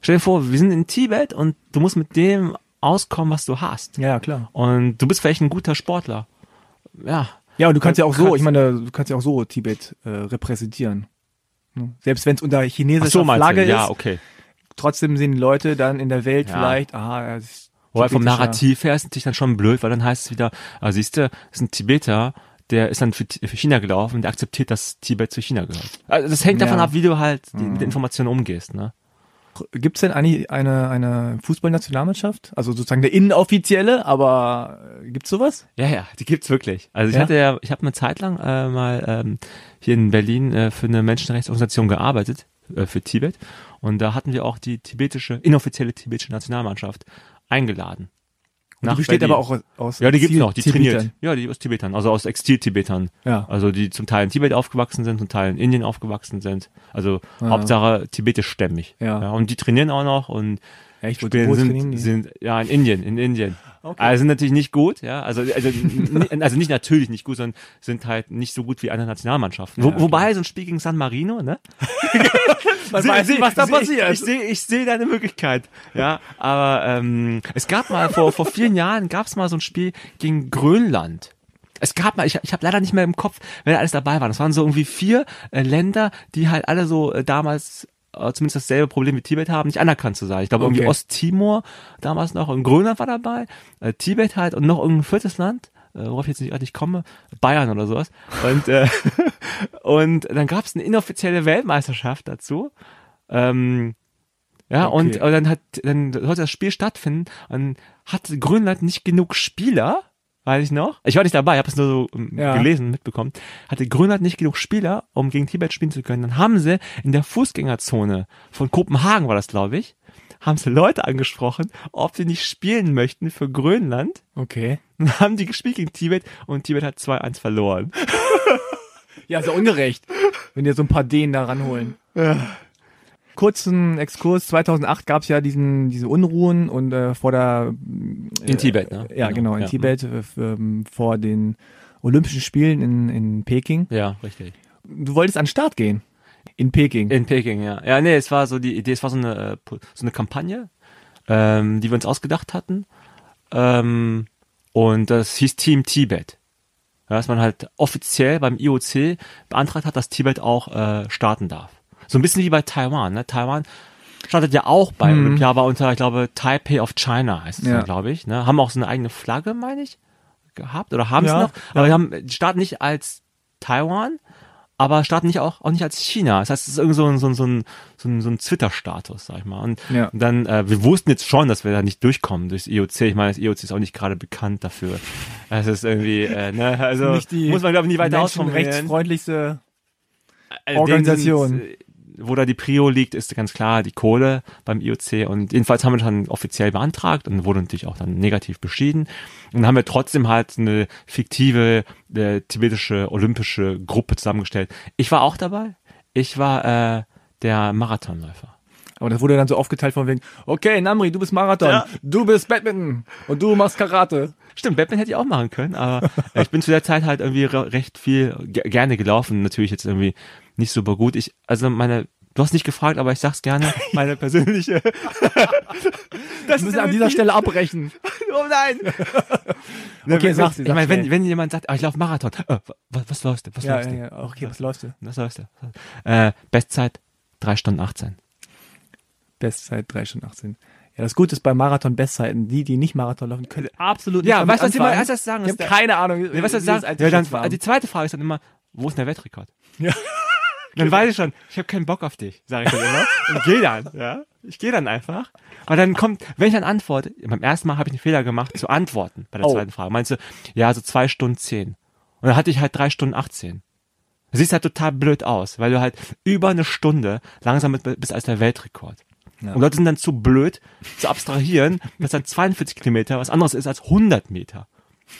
stell dir vor, wir sind in Tibet und du musst mit dem auskommen, was du hast. Ja, ja, klar. Und du bist vielleicht ein guter Sportler. Ja. Ja, und du kannst ja auch so, Kannst- ich meine, du kannst ja auch so Tibet äh, repräsentieren. Ne? Selbst wenn es unter chinesischer so, Flagge du? Ja, ist, okay. Trotzdem sehen die Leute dann in der Welt Ja. vielleicht, aha, er ist Wobei vom Narrativ her ist natürlich dann schon blöd, weil dann heißt es wieder, ah, siehst du, ist ein Tibeter, der ist dann für, für China gelaufen und der akzeptiert, dass Tibet zu China gehört. Also das hängt davon Ja. ab, wie du halt Mhm. mit der Information umgehst, ne? Gibt's denn eigentlich eine, eine Fußballnationalmannschaft? Also sozusagen der inoffizielle, aber äh, gibt's sowas? Ja, ja, die gibt's wirklich. Also ich Ja? hatte ja, ich habe eine Zeit lang äh, mal ähm, hier in Berlin äh, für eine Menschenrechtsorganisation gearbeitet, äh, für Tibet. Und da hatten wir auch die tibetische, inoffizielle tibetische Nationalmannschaft eingeladen. Und die besteht Berlin. aber auch aus Ja, die gibt's noch, die Tibetern. trainiert. Ja, die aus Tibetern, also aus Exil-Tibetern. Ja. Also die zum Teil in Tibet aufgewachsen sind, zum Teil in Indien aufgewachsen sind. Also Ja. Hauptsache tibetischstämmig. Ja. Und die trainieren auch noch und Echt, wo, spielen wo sind, die? sind ja in Indien, in Indien. Okay. Also sind natürlich nicht gut, ja. Also, also, also nicht natürlich nicht gut, sondern sind halt nicht so gut wie andere Nationalmannschaften. Wo, Ja, wobei so ein Spiel gegen San Marino, ne? Man Seh- weiß seh- was da passiert. Ich, ich sehe ich seh da eine Möglichkeit. Ja, aber ähm, es gab mal vor vor vielen Jahren gab es mal so ein Spiel gegen Grönland. Es gab mal, ich, ich habe leider nicht mehr im Kopf, wer da alles dabei war. Das waren so irgendwie vier äh, Länder, die halt alle so äh, damals äh, zumindest dasselbe Problem wie Tibet haben, nicht anerkannt zu sein. Ich glaube irgendwie Okay. Osttimor damals noch und Grönland war dabei, äh, Tibet halt und noch irgendein viertes Land, äh, worauf ich jetzt nicht nicht komme, Bayern oder sowas. Und äh, und dann gab es eine inoffizielle Weltmeisterschaft dazu. Ähm, ja, Okay. und, und dann hat, dann sollte das Spiel stattfinden und hatte Grönland nicht genug Spieler, weiß ich noch. Ich war nicht dabei, habe es nur so ähm, Ja. gelesen, mitbekommen. Hatte Grönland nicht genug Spieler, um gegen Tibet spielen zu können. Dann haben sie in der Fußgängerzone von Kopenhagen war das, glaube ich, haben sie Leute angesprochen, ob sie nicht spielen möchten für Grönland. Okay. Dann haben die gespielt gegen Tibet und Tibet hat 2-1 verloren. Ja, ist ja ungerecht, wenn dir so ein paar Dänen da ranholen. Kurzen Exkurs, 2008 gab es ja diesen, diese Unruhen und äh, vor der... Äh, In Tibet, ne? Ja, genau, in Ja. Tibet äh, f- ähm, vor den Olympischen Spielen in, in Peking. Ja, richtig. Du wolltest an den Start gehen. In Peking. In Peking, ja. Ja, nee, es war so die Idee, es war so eine, äh, so eine Kampagne, ähm, die wir uns ausgedacht hatten. Ähm, und das hieß Team Tibet. Ja, dass man halt offiziell beim IOC beantragt hat, dass Tibet auch äh, starten darf. So ein bisschen wie bei Taiwan. Ne? Taiwan startet ja auch bei Mhm. Olympia, aber unter, ich glaube, Taipei of China heißt es, Ja. ja. glaube ich. Ne? Haben auch so eine eigene Flagge, meine ich, gehabt oder haben es Ja, noch. Aber die haben starten nicht als Taiwan, aber starten nicht auch, auch nicht als China. Das heißt, es ist irgendwie so ein, so ein, so ein, so ein, so ein Twitter-Status, sag ich mal. Und Ja. dann, äh, wir wussten jetzt schon, dass wir da nicht durchkommen durchs IOC. Ich meine, das IOC ist auch nicht gerade bekannt dafür. Es ist irgendwie, äh, ne, also Nicht die muss man, glaube ich, nie weiter ausformulieren. rechtsfreundlichste Organisation. sind, äh, Wo da die Prio liegt, ist ganz klar die Kohle beim IOC. Und jedenfalls haben wir dann offiziell beantragt und wurde natürlich auch dann negativ beschieden. Und dann haben wir trotzdem halt eine fiktive äh, tibetische olympische Gruppe zusammengestellt. Ich war auch dabei. Ich war äh, der Marathonläufer. Aber das wurde dann so aufgeteilt von wegen, okay, Namri, du bist Marathon, Ja. du bist Badminton und du machst Karate. Stimmt, Batman hätte ich auch machen können, aber äh, ich bin zu der Zeit halt irgendwie re recht viel ge gerne gelaufen. Natürlich jetzt irgendwie nicht super gut. Ich, also meine, du hast nicht gefragt, aber ich sag's gerne, meine persönliche. Wir müssen an dieser Stelle abbrechen. Oh nein! Okay, wenn, sag sie, Ich meine, wenn, wenn jemand sagt, ah, ich laufe Marathon, äh, was, was läufst du? Was Ja, läufst ja, du? ja, okay, was läufst du? Was läufst du? Äh, Bestzeit 3 Stunden 18. Bestzeit 3 Stunden 18. Ja, das Gute ist bei Marathon-Bestzeiten, die, die nicht Marathon laufen, können absolut nicht Ja, weißt du, was die mal erstes sagen? Ich habe keine Ahnung. Was soll ich wie das sagen? Ja, dann, die zweite Frage ist dann immer, wo ist der Weltrekord? Ja. Dann weiß ich schon, ich habe keinen Bock auf dich, sage ich dann immer. Und geh dann, ja. Ich gehe dann einfach. Aber dann kommt, wenn ich dann antworte, beim ersten Mal habe ich einen Fehler gemacht, zu antworten bei der Oh. zweiten Frage. Meinst du, ja, so zwei Stunden zehn. Und dann hatte ich halt drei Stunden 18. Das sieht halt total blöd aus, weil du halt über eine Stunde langsam bist als der Weltrekord. Ja. Und Leute sind dann zu blöd, zu abstrahieren, dass dann 42 Kilometer was anderes ist als 100 Meter.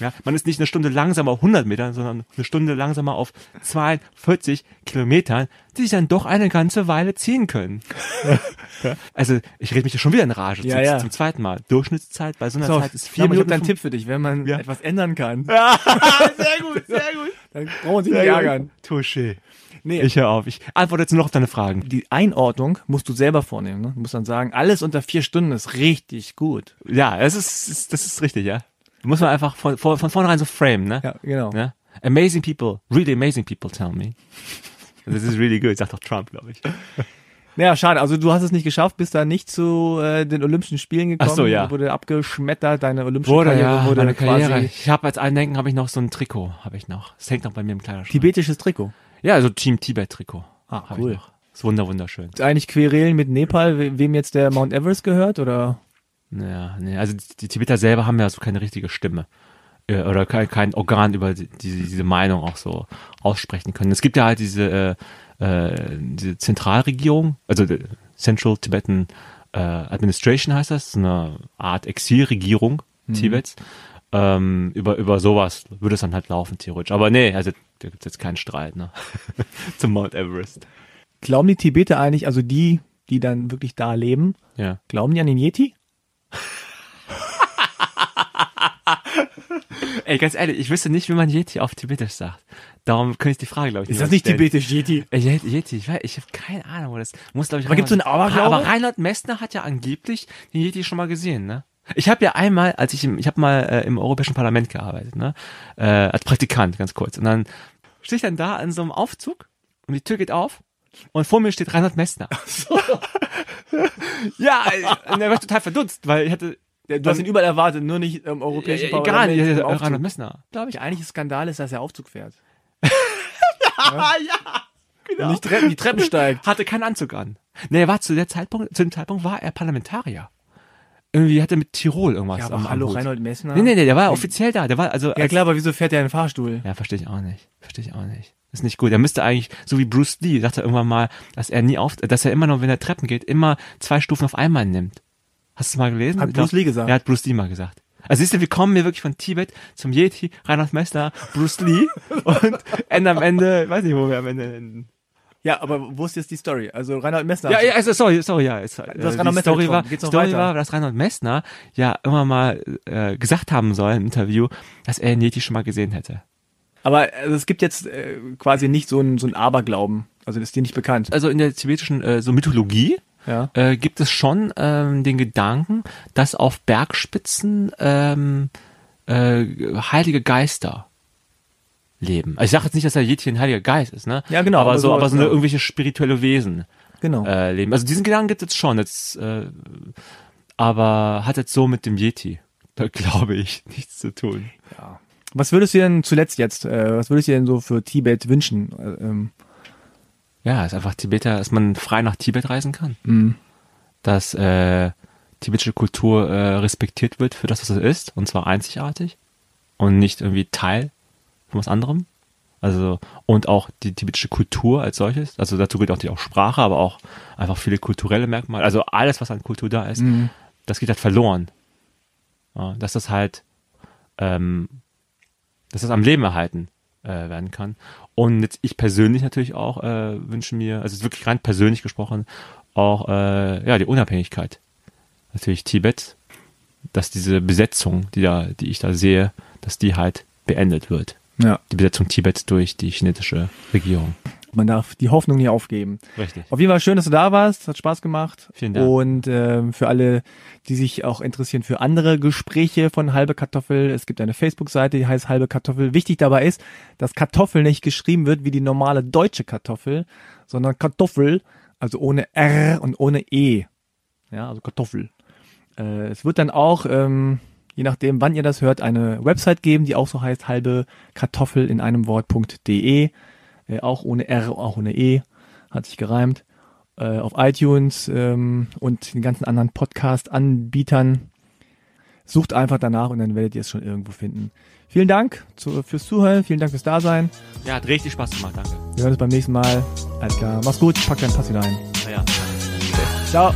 Ja, man ist nicht eine Stunde langsamer auf 100 Metern, sondern eine Stunde langsamer auf 42 Kilometern, die sich dann doch eine ganze Weile ziehen können. also ich rede mich ja schon wieder in Rage Ja, zum, ja. zum zweiten Mal. Durchschnittszeit bei so einer So, Zeit ist vier Tom, ich habe Minuten. einen Tipp für dich, wenn man etwas ändern kann, Ja, sehr gut, sehr gut. dann braucht man sich nicht ärgern. Touché. Nee, Ich höre auf. Ich antworte jetzt nur noch auf deine Fragen. die Einordnung musst du selber vornehmen. Ne? Du musst dann sagen, alles unter vier Stunden ist richtig gut. Ja, das ist, ist das ist richtig, ja. Muss man einfach von, von, von vornherein so frame, ne? Ja, genau. Ne? Amazing people, really amazing people tell me. This is really good, sagt doch Trump, glaube ich. Naja, schade. Also du hast es nicht geschafft, bist da nicht zu äh, den Olympischen Spielen gekommen. Ach so, ja. Wurde abgeschmettert, deine olympische Wurde, Karriere ja, wurde meine Karriere. quasi Ich habe als Eindenken habe ich noch so ein Trikot, habe ich noch. Das hängt noch bei mir im Kleiderschrank. tibetisches Trikot. Ja, also Team Tibet Trikot. Ah, cool. Ist wunder wunderschön. Eigentlich Querelen mit Nepal, we- wem jetzt der Mount Everest gehört oder? Ja, nee, also die, die Tibeter selber haben ja so keine richtige Stimme. Äh, Oder kein, kein Organ über die, diese, diese Meinung auch so aussprechen können. Es gibt ja halt diese, äh, äh, diese Zentralregierung, also die Central Tibetan äh, Administration heißt das, so eine Art Exilregierung Tibets. Ähm, über, über sowas würde es dann halt laufen, theoretisch. Aber nee, also da gibt's jetzt keinen Streit, ne? Zum Mount Everest. Glauben die Tibeter eigentlich, also die, die dann wirklich da leben, Ja. glauben die an den Yeti? Ey, ganz ehrlich, ich wüsste nicht, wie man Yeti auf Tibetisch sagt. Darum könnte ich die Frage, glaube ich, Ist das nicht stellen. tibetisch, Yeti? Äh, Yeti, Yeti, ich, weiß, ich habe keine Ahnung, wo das muss, glaube ich. Aber gibt's so einen Aberglaube? Aber Reinhard Messner hat ja angeblich den Yeti schon mal gesehen, ne? Ich habe ja einmal, als ich im, ich habe mal äh, im Europäischen Parlament gearbeitet, ne? Äh, als Praktikant, ganz kurz. Und dann stehe ich dann da an so einem Aufzug und die Tür geht auf und vor mir steht Reinhard Messner. ja, äh, und er war total verdutzt, weil ich hatte Du hast ihn überall erwartet, nur nicht im europäischen ja, egal, Parlament. ja, im ja. Reinhard Messner. Glaube ich, eigentlich Skandal ist, dass er Aufzug fährt. Ah, ja, genau. Und nicht Treppen, die Treppen steigt. hatte keinen Anzug an. Nee, er war zu der Zeitpunkt, zu dem Zeitpunkt war er Parlamentarier. Irgendwie hat er mit Tirol irgendwas. Ja, aber hallo, Hut. Reinhold Messner. Nee, nee, nee, der war offiziell da. Der war also. Ja als- klar, aber wieso fährt er in den Fahrstuhl? Ja, verstehe ich auch nicht. Verstehe ich auch nicht. Ist nicht gut. Er müsste eigentlich, so wie Bruce Lee, sagte irgendwann mal, dass er nie auf, dass er immer noch, wenn er Treppen geht, immer zwei Stufen auf einmal nimmt. Hast du mal gelesen? Hat Bruce Lee gesagt? Ja, hat Bruce Lee mal gesagt. Also siehst du, wir kommen hier wirklich von Tibet zum Yeti, Reinhard Messner, Bruce Lee und enden am Ende, ich weiß nicht, wo wir am Ende enden. Ja, aber wo ist jetzt die Story? Also Reinhold Messner. Ja, ja, also sorry, sorry, ja. Es, äh, die Story war. Geht's noch Story weiter? war, dass Reinhold Messner ja immer mal äh, gesagt haben soll im Interview, dass er Neti schon mal gesehen hätte. Aber also, es gibt jetzt äh, quasi nicht so ein, so ein Aberglauben. Also das ist dir nicht bekannt. Also in der tibetischen äh, so Mythologie Ja. äh, gibt es schon ähm, den Gedanken, dass auf Bergspitzen ähm, äh, heilige Geister leben. Also ich sage jetzt nicht, dass der Yeti ein heiliger Geist ist, ne? Ja, genau, Aber, aber so, aber so eine ja. irgendwelche spirituelle Wesen Genau. äh, leben. Also diesen Gedanken gibt es jetzt schon. Jetzt, äh, aber hat jetzt so mit dem Yeti, da glaube ich, nichts zu tun. Ja. Was würdest du denn zuletzt jetzt, äh, was würdest du denn so für Tibet wünschen? Äh, ähm, Ja, ist einfach Tibeter, dass man frei nach Tibet reisen kann. mh. Dass äh, tibetische Kultur äh, respektiert wird für das, was es ist, und zwar einzigartig und nicht irgendwie Teil von was anderem. Also, und auch die tibetische Kultur als solches. Also dazu gehört auch die auch Sprache, aber auch einfach viele kulturelle Merkmale. Also alles, was an Kultur da ist, Mhm. das geht halt verloren. Ja, dass das halt, ähm, dass das am Leben erhalten äh, werden kann. Und jetzt ich persönlich natürlich auch äh, wünsche mir, also wirklich rein persönlich gesprochen, auch äh, ja die Unabhängigkeit natürlich Tibet, dass diese Besetzung, die da, die ich da sehe, dass die halt beendet wird. Ja. Die Besetzung Tibets durch die chinesische Regierung. Man darf die Hoffnung nie aufgeben. Richtig. Auf jeden Fall schön, dass du da warst. Hat Spaß gemacht. Vielen Dank. Und ähm, für alle, die sich auch interessieren für andere Gespräche von Halbe Kartoffel, es gibt eine Facebook-Seite, die heißt Halbe Kartoffel. Wichtig dabei ist, dass Kartoffel nicht geschrieben wird wie die normale deutsche Kartoffel, sondern Kartoffel, also ohne R und ohne E. Ja, also Kartoffel. Äh, es wird dann auch, ähm, je nachdem, wann ihr das hört, eine Website geben, die auch so heißt halbe Kartoffel in einem Wort.de. Äh, auch ohne R, auch ohne E. Hat sich gereimt. Äh, auf iTunes ähm, und den ganzen anderen Podcast-Anbietern. Sucht einfach danach und dann werdet ihr es schon irgendwo finden. Vielen Dank zu, fürs Zuhören, vielen Dank fürs Dasein. Ja, hat richtig Spaß gemacht, danke. Wir hören uns beim nächsten Mal. Alles klar, mach's gut, pack dein Pass wieder ein. Ja, ja. Ciao.